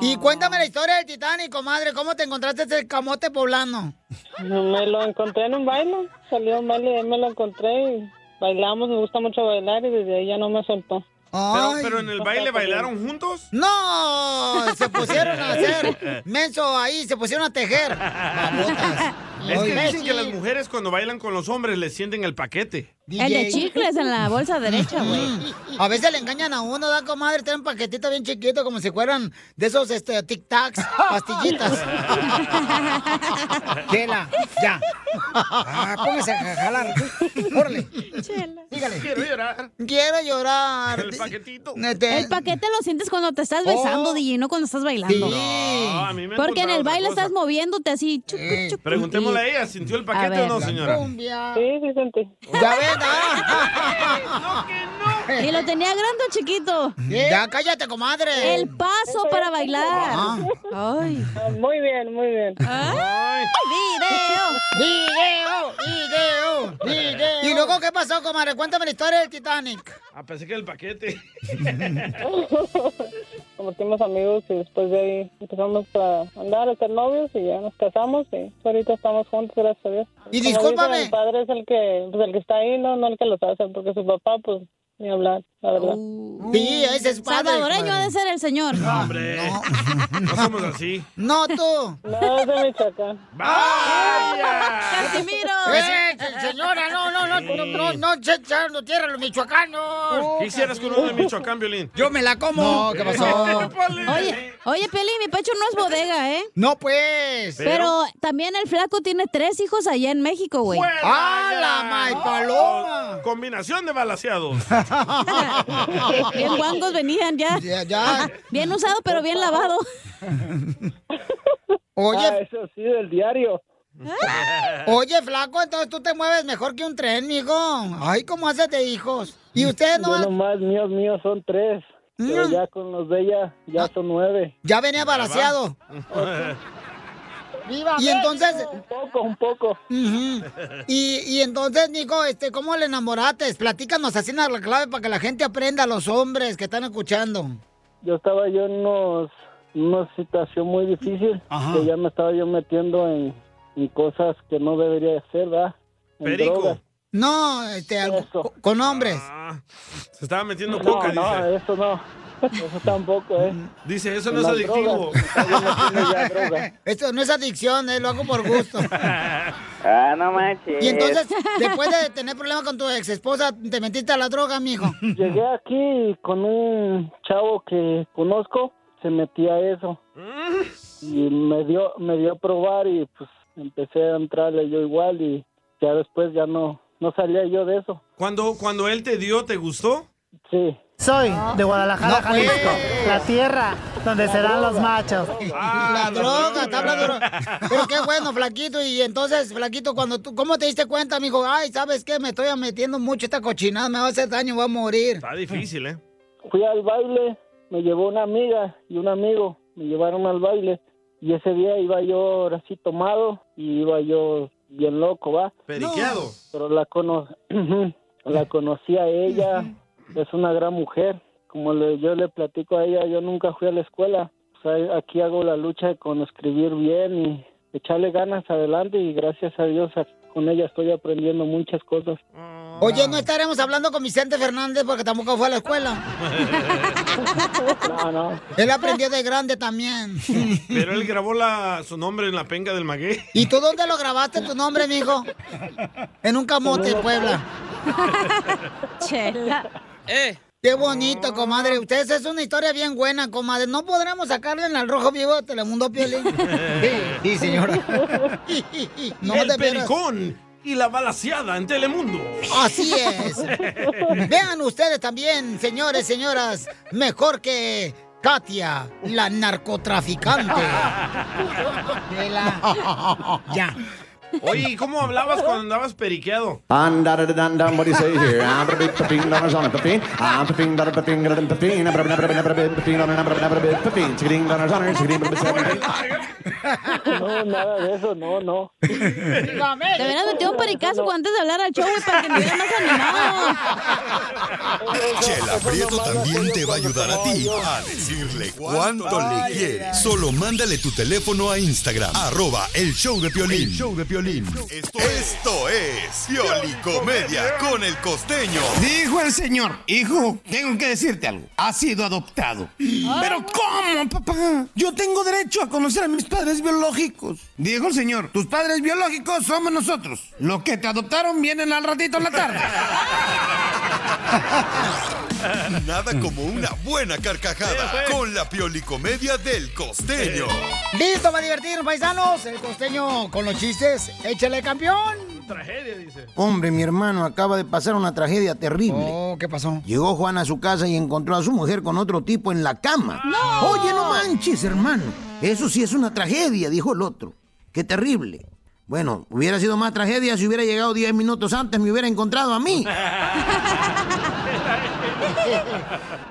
Y cuéntame la historia del Titanic, comadre. ¿Cómo te encontraste ese camote poblano? Me lo encontré en un baile, salió a un baile y ahí me lo encontré y bailamos, me gusta mucho bailar y desde ahí ya no me soltó. Pero, pero en el baile bailaron juntos. ¡No! Se pusieron a hacer menso ahí, se pusieron a tejer. Babotas. Es que dicen que las mujeres cuando bailan con los hombres les sienten el paquete. El de chicles en la bolsa derecha, güey. A veces le engañan a uno, da comadre, tiene un paquetito bien chiquito, como si fueran de esos este, tic-tacs, pastillitas. Chela, ya. Ah, póngase a jalar. Órale. Dígale. Quiero llorar. Quiero llorar. El paquetito. El paquete lo sientes cuando te estás besando, Oh. DJ, no cuando estás bailando. Sí. No, a mí me han Porque en el baile cosa. estás moviéndote así. chucu, chucu. Preguntémosle a ella, ¿sintió el paquete ver. o no, señora? Cumbia. Sí, sí sentí. Ya ves, ah. Y lo tenía grande o chiquito. Ya cállate, comadre. El paso para bailar. Ah. Ay. Muy bien, muy bien. Ay. Video. Video, video, video. ¿Y luego qué pasó, comadre? Cuéntame la historia del Titanic. Ah, pensé que el paquete. Convertimos amigos y después de ahí empezamos a andar, a ser novios y ya nos casamos y ahorita estamos juntos, gracias a Dios. Y Como discúlpame. dicen, El padre es el que, pues el que está ahí, no, no el que los hace, porque su papá, pues, ni hablar, la verdad. Sí, ese es padre. Salvadoreño ha de ser el señor. No, hombre. No somos así. No, tú. No, es de Michoacán. ¡Vaya! ¡Casimiro! Eh, señora, no, no, no, no, no, no, se echando tierra los michoacanos. ¿Qué hicieras con uno de Michoacán, Violín? Yo me la como. No, ¿qué pasó? Oye, oye, Peli, mi pecho no es bodega, ¿eh? No, pues. Pero, también el flaco tiene tres hijos allá en México, güey. ¡Ah, la May Paloma! Combinación de balaseados. Bien guangos venían ya. Ya, ya. Bien usado, pero bien lavado. Oye, Ah, eso sí, del diario. oye, flaco, entonces tú te mueves mejor que un tren, mijo. Ay, ¿cómo haces de hijos? Y ustedes no... Yo nomás, míos, míos son tres. Pero Mm. ya con los de ella, ya son nueve. Ya venía balaseado. Y entonces... Un poco, un poco. Y, y entonces, Nico, este, ¿cómo le enamoraste? Platícanos así la clave para que la gente aprenda, los hombres que están escuchando. Yo estaba yo en unos, una situación muy difícil, Ajá. que ya me estaba yo metiendo en, en cosas que no debería hacer, ¿verdad? En Perico. drogas. No, este, con hombres. Ah, se estaba metiendo No, coca, no, dice. eso no. Eso tampoco, ¿eh? Dice, eso no es adictivo. Esto no es adicción, eh, lo hago por gusto. Ah, no manches. Y entonces, después de tener problemas con tu ex esposa, te metiste a la droga, mijo. Llegué aquí con un chavo que conozco, se metía a eso. Y me dio, me dio a probar y pues empecé a entrarle yo igual y ya después ya no, no salía yo de eso. Cuando, cuando él te dio, ¿te gustó? Sí. Soy de Guadalajara, No, pues. Jalisco, la tierra donde serán los machos. la droga, está hablando. Pero qué bueno, flaquito. Y entonces, flaquito, cuando tú, ¿cómo te diste cuenta, mijo? Ay, ¿sabes qué? Me estoy metiendo mucho esta cochinada, me va a hacer daño, voy a morir. Está difícil, ¿eh? Fui al baile, me llevó una amiga y un amigo, me llevaron al baile y ese día iba yo ahora sí tomado y iba yo bien loco, ¿va? Periqueado. Pero la, cono la conocí a ella, es una gran mujer como le- yo le platico a ella, yo nunca fui a la escuela. O sea, aquí hago la lucha con escribir bien y echarle ganas adelante y gracias a Dios a- con ella estoy aprendiendo muchas cosas. Oye, no estaremos hablando con Vicente Fernández porque tampoco fue a la escuela. No, no. Él aprendió de grande también. Pero él grabó la, su nombre en la penca del maguey. ¿Y tú dónde lo grabaste tu nombre, mijo? En un camote en Puebla. Chela. Eh. Qué bonito, comadre. Ustedes es una historia bien buena, comadre. ¿No podremos sacarle en el rojo vivo de Telemundo Piolín? Sí, sí, señora. No, el de pericón y la balaseada en Telemundo. Así es. Vean ustedes también, señores, señoras, mejor que Katia, la narcotraficante. Vela. Ya. Oye, ¿y cómo hablabas cuando andabas periqueado? What do you say here? No, nada de eso, no, no. Te hubieras metido un pericazo antes de hablar al show, güey, para que me hubiera más animado. Chela Prieto también te va a ayudar a ti a decirle cuánto le quieres. Solo mándale tu teléfono a Instagram, arroba el show de Piolín. El show de Piolín. Esto, esto es Piolicomedia con el costeño. Dijo el señor, hijo, tengo que decirte algo. Has sido adoptado. Pero ¿cómo, papá? Yo tengo derecho a conocer a mis padres biológicos. Dijo el señor, tus padres biológicos somos nosotros. Los que te adoptaron vienen al ratito en la tarde. Nada como una buena carcajada con la Piolicomedia del costeño. ¿Listo para divertirnos, paisanos? El costeño con los chistes. Échale, campeón. Tragedia, dice. Hombre, mi hermano acaba de pasar una tragedia terrible. Oh, ¿qué pasó? Llegó Juan a su casa y encontró a su mujer con otro tipo en la cama. Oye, no manches, hermano. Eso sí es una tragedia, dijo el otro. Qué terrible. Bueno, hubiera sido más tragedia si hubiera llegado 10 minutos antes, me hubiera encontrado a mí.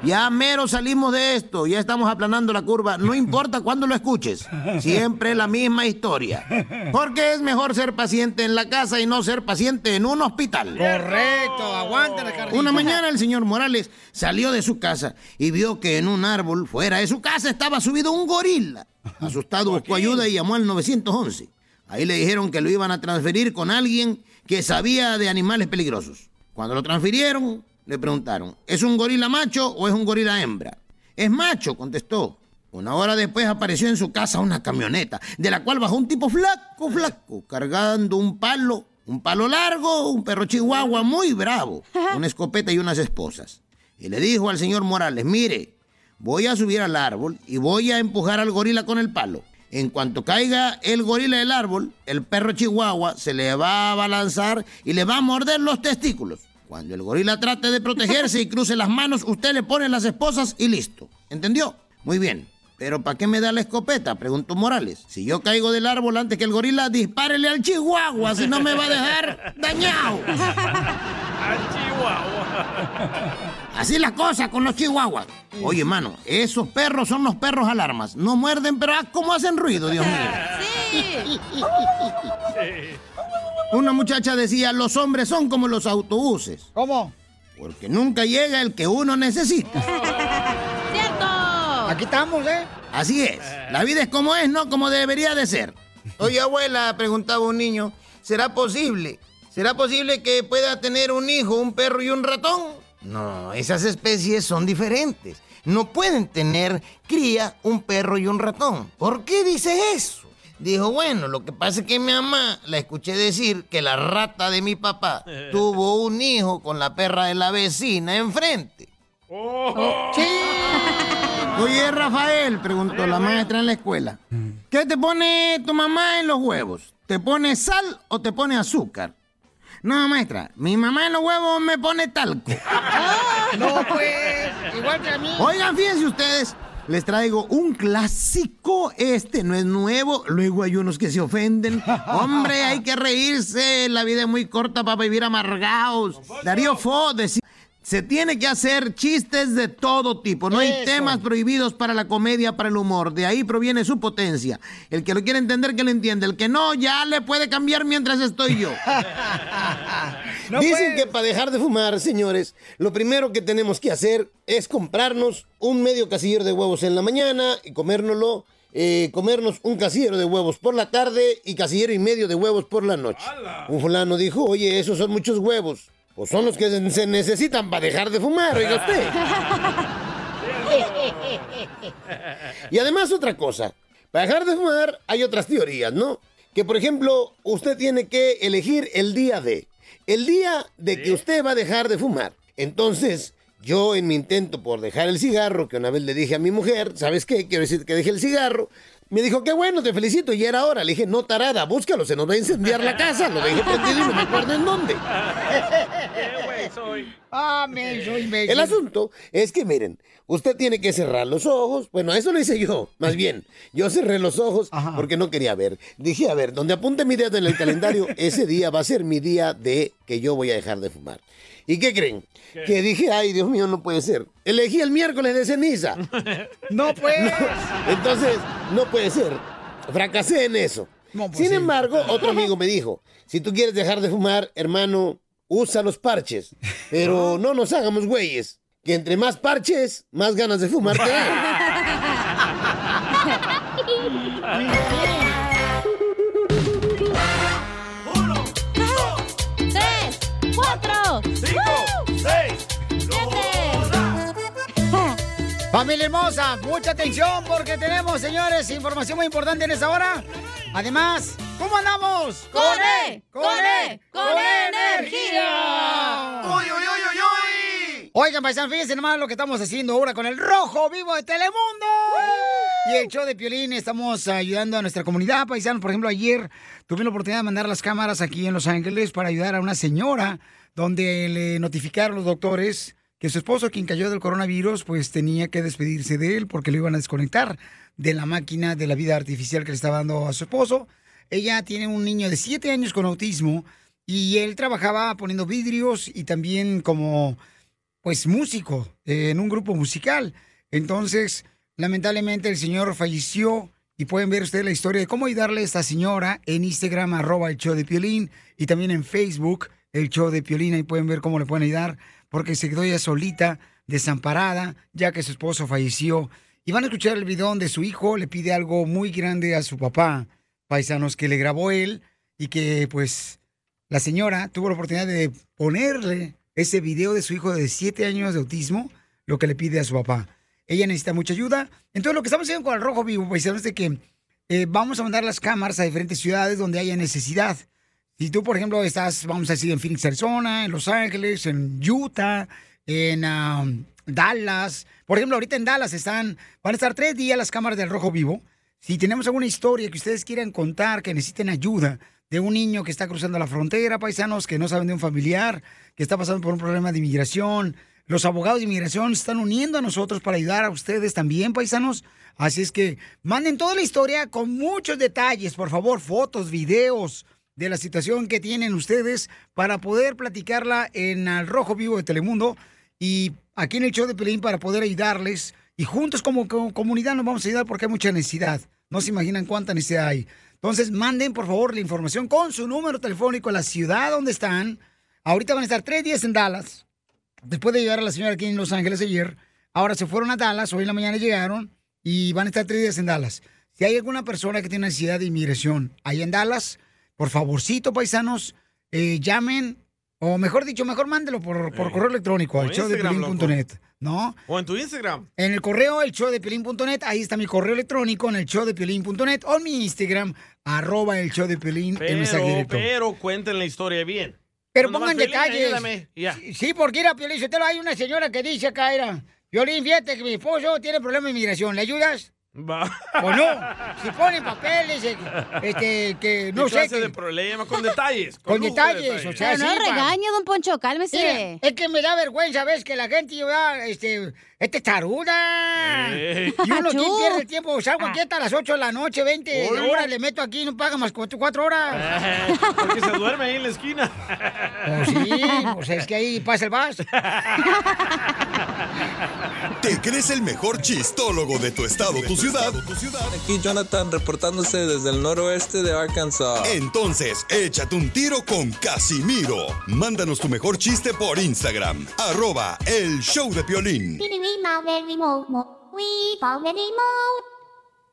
Ya mero salimos de esto, ya estamos aplanando la curva, no importa cuándo lo escuches, siempre la misma historia. Porque es mejor ser paciente en la casa y no ser paciente en un hospital. Correcto, aguante la carnita. Una mañana el señor Morales salió de su casa y vio que en un árbol fuera de su casa estaba subido un gorila. Asustado buscó ayuda y llamó al 911. Ahí le dijeron que lo iban a transferir con alguien que sabía de animales peligrosos. Cuando lo transfirieron, le preguntaron, ¿es un gorila macho o es un gorila hembra? Es macho, contestó. Una hora después apareció en su casa una camioneta, de la cual bajó un tipo flaco, flaco, cargando un palo, un palo largo, un perro chihuahua muy bravo, una escopeta y unas esposas. Y le dijo al señor Morales, mire, voy a subir al árbol y voy a empujar al gorila con el palo. En cuanto caiga el gorila del árbol, el perro chihuahua se le va a balanzar y le va a morder los testículos. Cuando el gorila trate de protegerse y cruce las manos, usted le pone las esposas y listo. ¿Entendió? Muy bien. ¿Pero para qué me da la escopeta? Preguntó Morales. Si yo caigo del árbol antes que el gorila, dispárele al chihuahua, si no me va a dejar dañado. Al Chihuahua. Así la cosa con los chihuahuas. Oye, mano, esos perros son los perros alarmas. No muerden, pero ah, cómo hacen ruido, Dios mío. Una muchacha decía, los hombres son como los autobuses. ¿Cómo? Porque nunca llega el que uno necesita. ¡Cierto! Aquí estamos, ¿eh? Así es. La vida es como es, no como debería de ser. Oye, abuela, preguntaba un niño, ¿será posible? ¿Será posible que pueda tener un hijo, un perro y un ratón? No, esas especies son diferentes. No pueden tener cría un perro y un ratón. ¿Por qué dice eso? Dijo, bueno, lo que pasa es que mi mamá la escuché decir que la rata de mi papá tuvo un hijo con la perra de la vecina enfrente. Oye, Rafael, preguntó la maestra en la escuela, ¿qué te pone tu mamá en los huevos? ¿Te pone sal o te pone azúcar? No, maestra, mi mamá en los huevos me pone talco. No, pues, igual que a mí. Oigan, fíjense ustedes, les traigo un clásico. Este no es nuevo. Luego hay unos que se ofenden. Hombre, hay que reírse. La vida es muy corta para vivir amargados. Darío Fo decía. Se tiene que hacer chistes de todo tipo. No hay temas prohibidos para la comedia, para el humor. De ahí proviene su potencia. El que lo quiere entender, que lo entiende. El que no, ya le puede cambiar mientras estoy yo. Dicen que para dejar de fumar, señores, lo primero que tenemos que hacer es comprarnos un medio casillero de huevos en la mañana y comérnoslo, eh, comernos un casillero de huevos por la tarde y casillero y medio de huevos por la noche. Un fulano dijo, oye, esos son muchos huevos. Pues son los que se- se necesitan para dejar de fumar, oiga usted. Y además otra cosa, para dejar de fumar hay otras teorías, ¿no? Que por ejemplo, usted tiene que elegir el día de, el día de que usted va a dejar de fumar. Entonces, yo en mi intento por dejar el cigarro, que una vez le dije a mi mujer, ¿sabes qué? Quiero decir que deje el cigarro. Me dijo, qué bueno, te felicito, y era hora. Le dije, no, tarada, búscalo, se nos va a incendiar la casa. Lo dejé prendido y no me acuerdo en dónde. Ah, menso, imbécil. El asunto es que, miren, usted tiene que cerrar los ojos. Bueno, eso lo hice yo, más bien. Yo cerré los ojos porque no quería ver. Dije, a ver, donde apunte mi dedo en el calendario, ese día va a ser mi día de que yo voy a dejar de fumar. ¿Y qué creen? Que dije, ay, Dios mío, no puede ser. Elegí el miércoles de ceniza. No puede. Entonces, no puede ser. Fracasé en eso. Sin embargo, otro amigo me dijo, si tú quieres dejar de fumar, hermano, usa los parches. Pero no nos hagamos güeyes. Que entre más parches, más ganas de fumar te dan. ¡Tres! ¡Cuatro! ¡Cinco! ¡Seis! Familia hermosa, mucha atención porque tenemos, señores, información muy importante en esta hora. Además, ¿cómo andamos? ¡Con E! ¡Con E! ¡Con energía! ¡Uy, uy, uy, uy, uy! Oigan, paisanos, fíjense nomás lo que estamos haciendo ahora con el Rojo Vivo de Telemundo. Y el show de Piolín, estamos ayudando a nuestra comunidad, paisanos. Por ejemplo, ayer tuve la oportunidad de mandar las cámaras aquí en Los Ángeles para ayudar a una señora donde le notificaron los doctores que su esposo, quien cayó del coronavirus, pues tenía que despedirse de él porque lo iban a desconectar de la máquina de la vida artificial que le estaba dando a su esposo. Ella tiene un niño de 7 años con autismo y él trabajaba poniendo vidrios y también como, pues, músico eh, en un grupo musical. Entonces, lamentablemente el señor falleció y pueden ver ustedes la historia de cómo ayudarle a esta señora en Instagram, arroba el show de Piolín, y también en Facebook, el show de Piolín, ahí pueden ver cómo le pueden ayudar, porque se quedó ella solita, desamparada, ya que su esposo falleció. Y van a escuchar el video donde su hijo le pide algo muy grande a su papá, paisanos, que le grabó él, y que pues la señora tuvo la oportunidad de ponerle ese video de su hijo de 7 años de autismo, lo que le pide a su papá. Ella necesita mucha ayuda. Entonces, lo que estamos haciendo con el Rojo Vivo, paisanos, es que eh, vamos a mandar las cámaras a diferentes ciudades donde haya necesidad. Si tú, por ejemplo, estás, vamos a decir, en Phoenix, Arizona, en Los Ángeles, en Utah, en um, Dallas. Por ejemplo, ahorita en Dallas están, van a estar tres días las cámaras del Rojo Vivo. Si tenemos alguna historia que ustedes quieran contar, que necesiten ayuda de un niño que está cruzando la frontera, paisanos, que no saben de un familiar, que está pasando por un problema de inmigración, los abogados de inmigración están uniendo a nosotros para ayudar a ustedes también, paisanos. Así es que manden toda la historia con muchos detalles, por favor, fotos, videos de la situación que tienen ustedes para poder platicarla en Al Rojo Vivo de Telemundo y aquí en el show de Pelín para poder ayudarles. Y juntos como, como comunidad nos vamos a ayudar porque hay mucha necesidad. No se imaginan cuánta necesidad hay. Entonces, manden por favor la información con su número telefónico a la ciudad donde están. Ahorita van a estar tres días en Dallas. Después de llegar a la señora aquí en Los Ángeles ayer, ahora se fueron a Dallas, hoy en la mañana llegaron y van a estar tres días en Dallas. Si hay alguna persona que tiene necesidad de inmigración ahí en Dallas, por favorcito, paisanos, eh, llamen, o mejor dicho, mejor mándelo por, por correo electrónico al show de. Piolín.net, ¿no? O en tu Instagram. En el correo, el show de ahí está mi correo electrónico, en el show de o en mi Instagram, arroba el show de Piolín, el mensaje Pero, directo. pero cuenten la historia bien. Pero No, pongan detalles. ayúdame, y ya. Sí, Sí, porque era Piolín, hay una señora que dice acá, era, Piolín, fíjate que mi esposo tiene problemas de inmigración, ¿le ayudas? O no, si ponen papeles, eh, este, que no ¿Qué sé. clase que- de problema? Con detalles. Con lujo de detalles, o sea, Pero no sí, pa- regaño, don Poncho, cálmese. Es que me da vergüenza, ¿ves? Que la gente, ya, este, este es taruda. Ey. Y uno aquí pierde el tiempo. Salgo aquí hasta las 8 de la noche, 20 Hola. horas, le meto aquí, no paga más 4 horas. Porque se duerme ahí en la esquina. Pues sí, pues es que ahí pasa el bus. ¿Te crees el mejor chistólogo de tu estado, tu ciudad? Aquí Jonathan reportándose desde el noroeste de Arkansas. Entonces, échate un tiro con Casimiro. Mándanos tu mejor chiste por Instagram. Arroba el show de Piolín.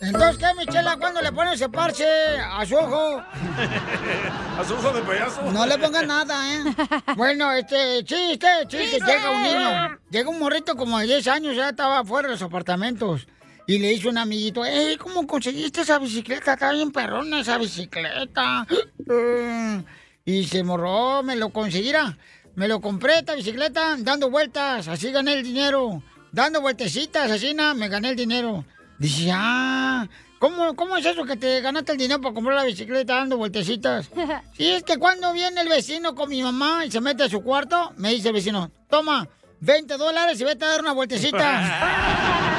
Entonces, ¿qué, Michela? ¿Cuándo le pones ese parche a su ojo? ¿A su ojo de payaso? No le pongas nada, ¿eh? Bueno, este, chiste, chiste. Llega un niño, llega un morrito como de 10 años, ya estaba fuera de los apartamentos. Y le hizo un amiguito, ¡Ey, cómo conseguiste esa bicicleta! Está bien perrona esa bicicleta. Y se morró, me lo conseguirá. Me lo compré esta bicicleta dando vueltas, así gané el dinero. Dando vueltecitas, así nada, me gané el dinero. Dice, ah, ¿cómo, ¿cómo es eso que te ganaste el dinero para comprar la bicicleta dando vueltecitas? Sí, es que cuando viene el vecino con mi mamá y se mete a su cuarto, me dice el vecino, toma, 20 dólares y vete a dar una vueltecita.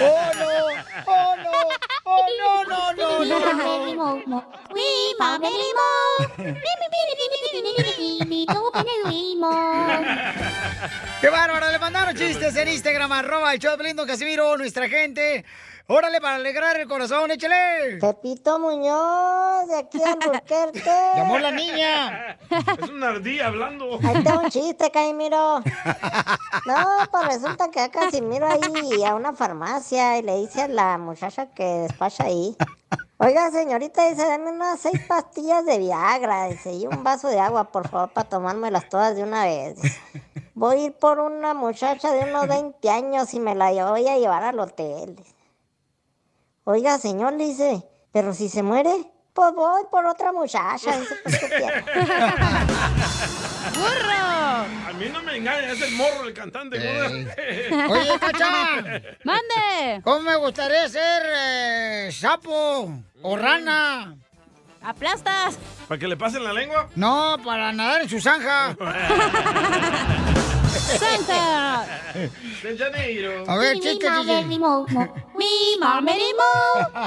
¡Oh, no! ¡Oh, no! ¡Oh, no, no, no, no, no! ¡Qué bárbaro! Le mandaron chistes en Instagram, arroba el show de Casimiro, nuestra gente. Órale, para alegrar el corazón, échale. Pepito Muñoz, de aquí a Albuquerque. Llamó la niña. Es una ardilla hablando. Ahí está un chiste, Casimiro. No, pues resulta que a Casimiro ahí a una farmacia y le dice a la muchacha que despacha ahí. Oiga, señorita, dice, dame unas seis pastillas de Viagra, dice, y un vaso de agua, por favor, para tomármelas todas de una vez. Voy a ir por una muchacha de unos 20 años y me la voy a llevar al hotel. Oiga, señor, le dice, pero si se muere, pues voy por otra muchacha. Dice, pues, ¿qué quiere? A mí no me engaña, es el morro, el cantante. Oye, Cacha. ¡Mande! ¿Cómo me gustaría ser eh, sapo o rana? ¡Aplastas! ¿Para que le pasen la lengua? No, para nadar en su zanja. ¡Santa! De Janeiro. A ver, chiste. Mi mamerimo.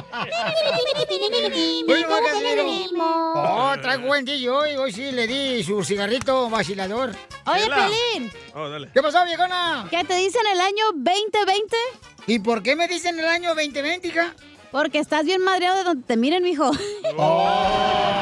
Oye, Casimiro. Oh, traigo buen día hoy. Hoy sí le di su cigarrito vacilador. Oye, Pelín. Oh, dale. ¿Qué pasó, viejona? ¿Qué te dicen el año 2020? ¿Y por qué me dicen el año 2020, hija? Porque estás bien madreado de donde te miren, mijo. Mira,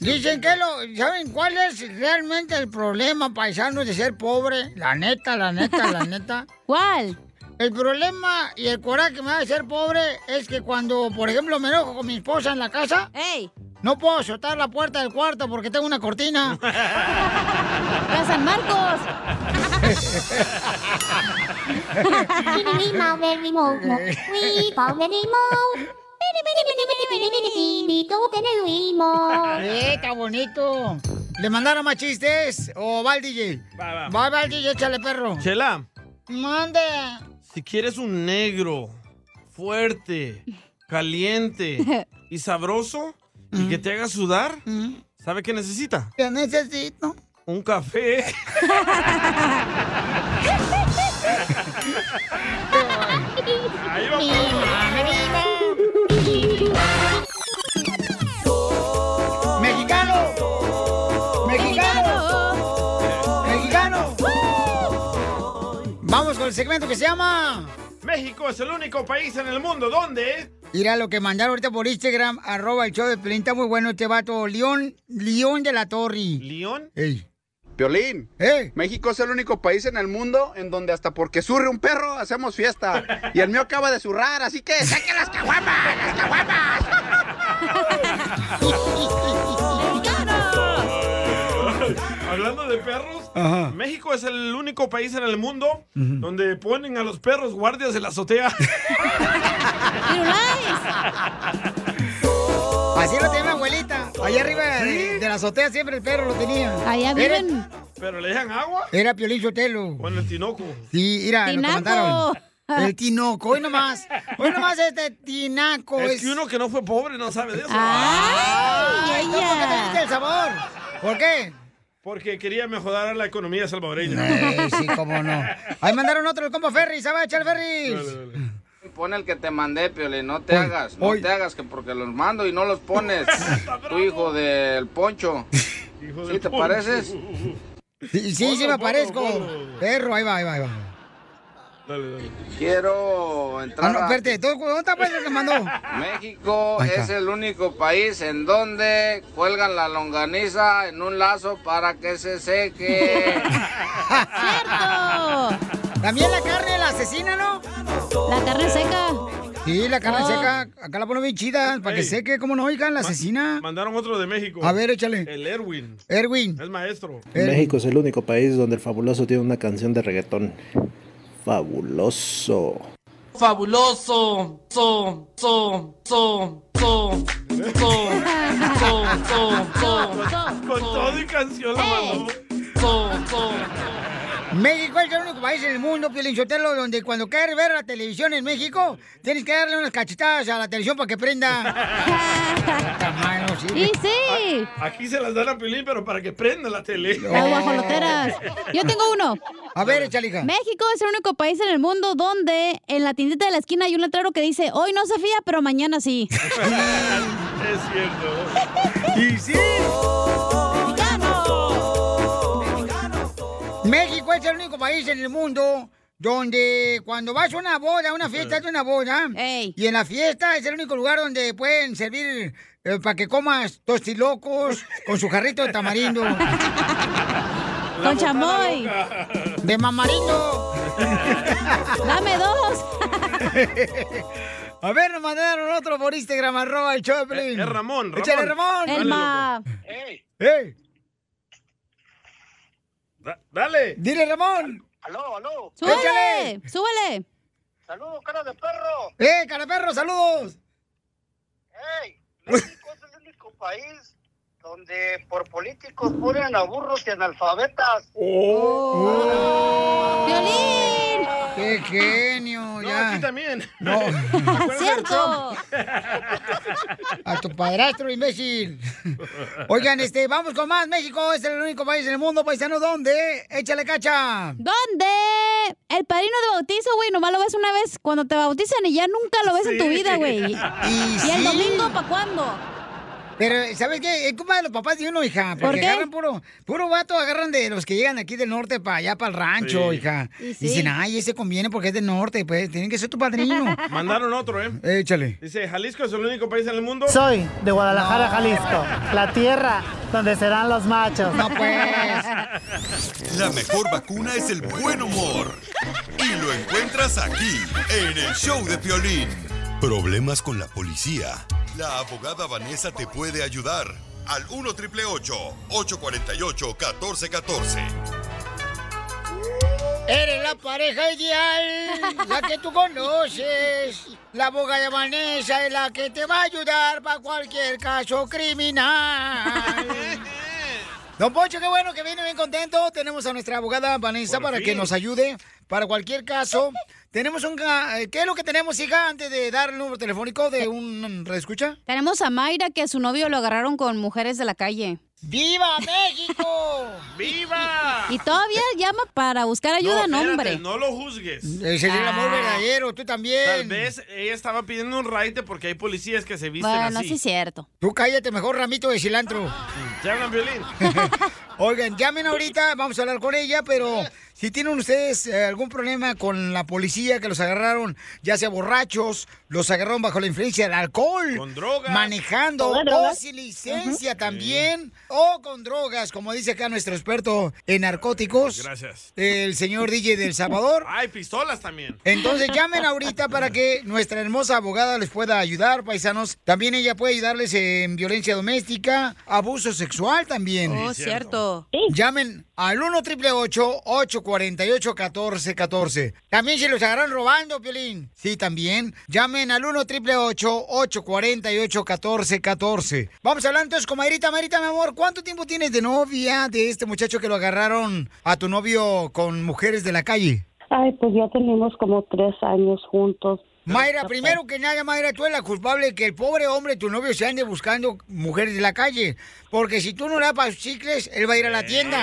Dicen que lo. ¿Saben cuál es realmente el problema, paisanos, de ser pobre? La neta, la neta, la neta. ¿Cuál? El problema y el coraje que me da de ser pobre es que cuando, por ejemplo, me enojo con mi esposa en la casa, ¡Ey! No puedo soltar la puerta del cuarto porque tengo una cortina. ¡La San Marcos! Eh, está bonito. ¿Le mandaron más chistes o va el DJ? Va, va. Va, va el DJ, échale perro. Chela, Mande. si quieres un negro fuerte, caliente y sabroso y que te haga sudar, ¿sabe qué necesita? ¿Qué necesito? Un café. Ahí va. ¡Mexicano! ¡Mexicano! ¡Mexicano! Vamos con el segmento que se llama. México es el único país en el mundo donde Mira lo que mandaron ahorita por Instagram, arroba el show de Pelín. Está muy bueno este vato. León, León de la Torre. ¿León? Ey. Piolín, México es el único país en el mundo en donde hasta porque surre un perro hacemos fiesta. Y el mío acaba de zurrar, así que saquen las caguamas, las caguamas. Hablando de perros, Ajá. México es el único país en el mundo donde ponen a los perros guardias en la azotea. Así lo tenía mi abuelita. Allá arriba de, de la azotea siempre el perro lo tenía. Allá Era- viven. ¿Pero le dejan agua? Era Piolín Sotelo. Con el tinoco. Sí, mira, lo mandaron. El tinoco, hoy nomás. Hoy nomás este tinaco Es es... que uno que no fue pobre no sabe de eso. ¡Ay, ¿tú por qué te el sabor? ¿Por qué? Porque quería mejorar la economía salvadoreña. Eh, sí, cómo no. Ahí mandaron otro, el compa Ferris. ¿Sabe echar Ferris? Pon el que te mandé, Piolín, no te hagas, no te hagas, que porque los mando y no los pones. tu hijo del poncho. ¿Sí te pareces? Sí, sí, sí me aparezco. Perro, ahí va, ahí va, ahí va. Quiero Ah, entrar no, a... espérate, ¿tú- ¿dónde está pues, el que mandó? México es el único país en donde cuelgan la longaniza en un lazo para que se seque. ¡Cierto! También la carne, la asesina, ¿no? La carne seca. Sí, la carne Oh. seca. Acá la ponen bien chida, para que seque, ¿cómo no? Oigan, la asesina. Mandaron otro de México. A ver, échale. El Erwin. Erwin. Es maestro. México es el único país donde el fabuloso tiene una canción de reggaetón. Fabuloso. Fabuloso. So, so, so, so, so, so, so, so. Con todo y canción la mandó. So, so. México es el único país en el mundo, Pielinchotelo, donde cuando quieres ver la televisión en México, tienes que darle unas cachetadas a la televisión para que prenda. Sí. Y sí. A- Aquí se las dan a Pilín, pero para que prenda la tele. Las guajoloteras. Yo tengo uno. A ver, échale, hija. México es el único país en el mundo donde en la tiendita de la esquina hay un letrero que dice, hoy no se fía, pero mañana sí. es cierto. Y sí. México es el único país en el mundo donde cuando vas a una boda, a una fiesta de una boda, y en la fiesta es el único lugar donde pueden servir eh, para que comas tostilocos con su jarrito de tamarindo. Con chamoy. De mamarindo. Dame dos. A ver, nos mandaron otro por Instagram, arroba el Choplin. Es Ramón, Ramón. Échale, Ramón. El ma. ¡Ey! Da- dale. Dile, Ramón. Aló, aló. Súbele. Súbele. Saludos, cara de perro. ¡Eh, cara perro, saludos! Ey, México es el único país donde por políticos ponen a burros y analfabetas. Oh. ¡Violín! ¡Qué genio! ya. aquí también. No. ¡Cierto! A tu padrastro, imbécil. Oigan, este, vamos con más. México es el único país en el mundo, paisano, ¿dónde? Échale cacha. ¿Dónde? El padrino de bautizo, güey, nomás lo ves una vez cuando te bautizan y ya nunca lo ves en tu vida, güey. Y ¿Y el domingo para cuándo? Pero, ¿sabes qué? Es culpa de los papás de uno, hija. ¿Por Porque qué? agarran puro, puro vato, agarran de los que llegan aquí del norte para allá, para el rancho, Sí. hija. Y sí. Dicen, ay, ese conviene porque es del norte, pues, tienen que ser tu padrino. Mandaron otro, ¿eh? Échale. Dice, Jalisco es el único país en el mundo. Soy de Guadalajara, Jalisco, la tierra donde serán los machos. No pues. La mejor vacuna es el buen humor. Y lo encuentras aquí, en el show de Piolín. Problemas con la policía. La abogada Vanessa te puede ayudar. Al 1 848 1414 Eres la pareja ideal, la que tú conoces. La abogada Vanessa es la que te va a ayudar para cualquier caso criminal. Don Poncho, qué bueno que viene bien contento. Tenemos a nuestra abogada Vanessa Por para fin. que nos ayude para cualquier caso. Tenemos un... eh, ¿Qué es lo que tenemos, hija, antes de dar el número telefónico de un reescucha? Tenemos a Mayra que a su novio lo agarraron con mujeres de la calle. ¡Viva México! ¡Viva! Y todavía llama para buscar ayuda, no, espérate, hombre. No lo juzgues. Ese es el amor Ah. verdadero, tú también. Tal vez ella estaba pidiendo un raite porque hay policías que se visten Bueno, así. sí es cierto. Tú cállate mejor, ramito de cilantro. ¿Te hablan violín? Oigan, llamen ahorita, vamos a hablar con ella, pero Si tienen ustedes eh, algún problema con la policía que los agarraron, ya sea borrachos, los agarraron bajo la influencia del alcohol, Con drogas. manejando, Con o sin licencia también, o con drogas, como dice acá nuestro experto en narcóticos, Gracias. el señor DJ del Salvador. Hay pistolas también. Entonces llamen ahorita para que nuestra hermosa abogada les pueda ayudar, paisanos. También ella puede ayudarles en violencia doméstica, abuso sexual también. Oh, Sí, cierto. Llamen al 1 888 848 1414 También se los agarran robando, Piolín. Sí, también. Llamen al 1 888 848 1414 Vamos a hablar entonces con Mayrita. Mayrita, mi amor, ¿cuánto tiempo tienes de novia de este muchacho que lo agarraron a tu novio con mujeres de la calle? Ay, pues ya tenemos como tres años juntos. Mayra, primero que nada, Mayra, tú eres la culpable de que el pobre hombre, tu novio, se ande buscando mujeres de la calle. Porque si tú no le das para sus chicles, él va a ir a la tienda.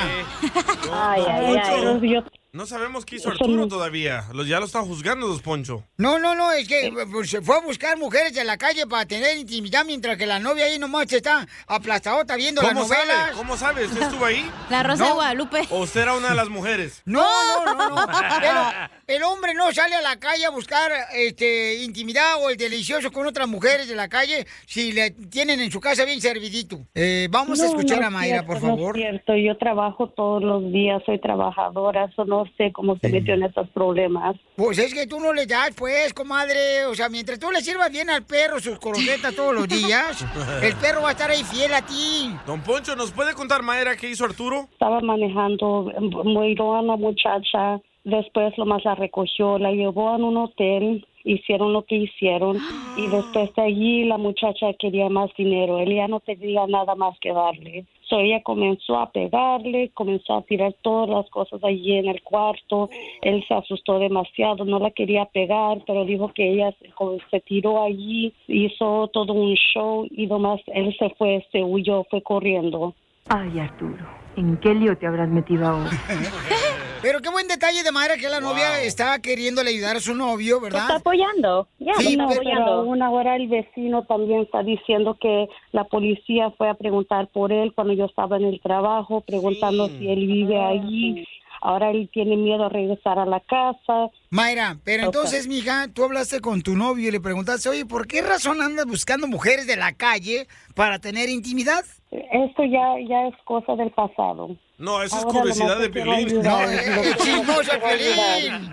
Ay, ay, ay. Yo- No sabemos qué hizo Eso Arturo no- todavía. Los, ya lo están juzgando, dos Poncho. No, no, no, es que pues, se fue a buscar mujeres de la calle para tener intimidad mientras que la novia ahí nomás está aplastadota viendo las ¿Cómo novelas. sabe? ¿Cómo sabe? ¿Usted estuvo ahí? La Rosa de No. Guadalupe. ¿O usted era una de las mujeres? No, no, no, no. Pero el hombre no sale a la calle a buscar este, intimidad o el delicioso con otras mujeres de la calle si le tienen en su casa bien servidito. Eh, vamos a escuchar no a Mayra, cierto, por no es favor. cierto, yo trabajo todos los días, soy trabajadora, eso no sé cómo se metió en estos problemas. Pues es que tú no le das, pues, comadre. O sea, mientras tú le sirvas bien al perro sus croquetas todos los días, el perro va a estar ahí fiel a ti. Don Poncho, ¿nos puede contar, Mayra, qué hizo Arturo? Estaba manejando, miró a una muchacha, después lo más la recogió, la llevó a un hotel, hicieron lo que hicieron y después de allí la muchacha quería más dinero, él ya no tenía nada más que darle. So ella comenzó a pegarle, comenzó a tirar todas las cosas allí en el cuarto, él se asustó demasiado, no la quería pegar, pero dijo que ella se, se tiró allí, hizo todo un show y nomás él se fue, se huyó, fue corriendo. Ay, Arturo, ¿en qué lío te habrás metido ahora? Pero qué buen detalle de Mayra que la novia está queriéndole ayudar a su novio, ¿verdad? Está apoyando, Ya, Sí, pero, pero- aún ahora el vecino también está diciendo que la policía fue a preguntar por él cuando yo estaba en el trabajo, preguntando si él vive allí. Ahora él tiene miedo a regresar a la casa. Mayra, pero entonces, mija, tú hablaste con tu novio y le preguntaste, oye, ¿por qué razón andas buscando mujeres de la calle para tener intimidad? Esto ya, ya es cosa del pasado. No, eso es curiosidad de Piolín. No, el chismoso Piolín.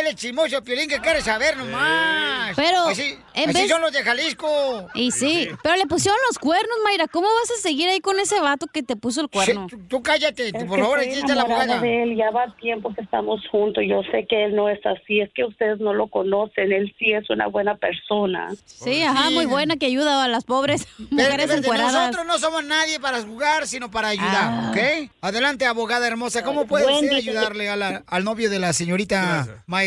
Él es chismoso Piolín que quiere saber nomás. Pero, Así, en así vez- son los de Jalisco. Y sí, pero le pusieron los cuernos, Mayra. ¿Cómo vas a seguir ahí con ese vato que te puso el cuerno? tú, cállate, Es por que favor, está la abogada. de él, ya va tiempo que estamos juntos. Yo sé que él no es así, es que ustedes no lo conocen. Él sí es una buena persona. Sí, ajá, muy buena que ayuda a las pobres Pero, mujeres espérate, encueradas. nosotros no somos nadie para jugar, sino para ayudar, Ah. ¿ok? Adelante, abogada hermosa. ¿Cómo puede usted ayudarle a la- al novio de la señorita Mayra?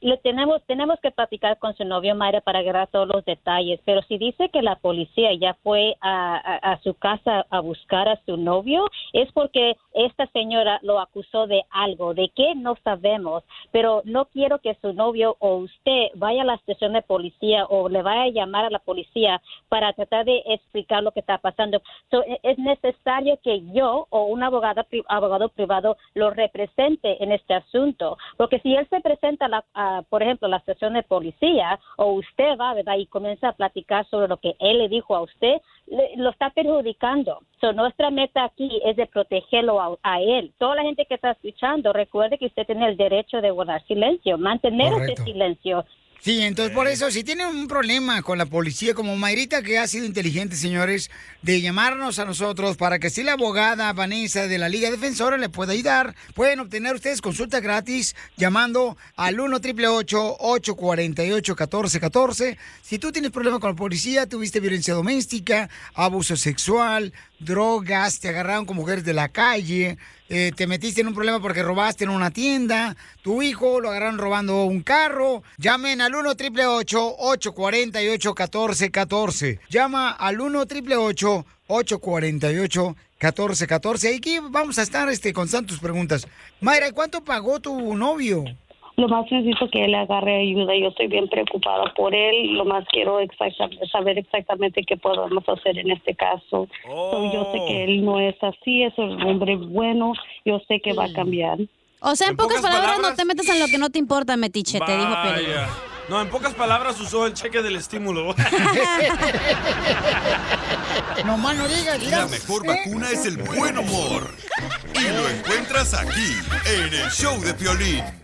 Le tenemos, tenemos que platicar con su novio Mayra para agarrar todos los detalles, pero si dice que la policía ya fue a su casa a buscar a su novio, es porque esta señora lo acusó de algo, de qué no sabemos, pero no quiero que su novio o usted vaya a la estación de policía o le vaya a llamar a la policía para tratar de explicar lo que está pasando. So, e- es necesario que yo o un abogado, abogado privado lo represente en este asunto, porque si él se presenta, la, a, por ejemplo, a la estación de policía o usted va. Y comienza a platicar sobre lo que él le dijo a usted, le- lo está perjudicando. So, nuestra meta aquí es de protegerlo a, a él. Toda la gente que está escuchando, recuerde que usted tiene el derecho de guardar silencio, mantener Correcto. ese silencio. Sí, entonces por eso, si tienen un problema con la policía, como Mayrita, que ha sido inteligente, señores, de llamarnos a nosotros para que si la abogada Vanessa de la Liga Defensora le pueda ayudar, pueden obtener ustedes consulta gratis llamando al 1 888 848 1414 Si tú tienes problema con la policía, tuviste violencia doméstica, abuso sexual, drogas, te agarraron con mujeres de la calle, eh, te metiste en un problema porque robaste en una tienda, tu hijo lo agarraron robando un carro, llamen al 1 888 848 1414 Llama al 1 888 848 1414 Aquí vamos a estar este, con tus preguntas. Mayra, ¿y ¿cuánto pagó tu novio? Lo más necesito que él agarre ayuda. Yo estoy bien preocupada por él. Lo más quiero exactamente, saber exactamente qué podemos hacer en este caso. So, yo sé que él no es así, es un hombre bueno. Yo sé que va a cambiar. O sea, en, En pocas, pocas palabras, no te metes en lo que no te importa, metiche, te dijo. Vaya. No, en pocas palabras usó el cheque del estímulo. No más no digas, La mejor vacuna es el buen humor. Y lo encuentras aquí, en el show de Piolín.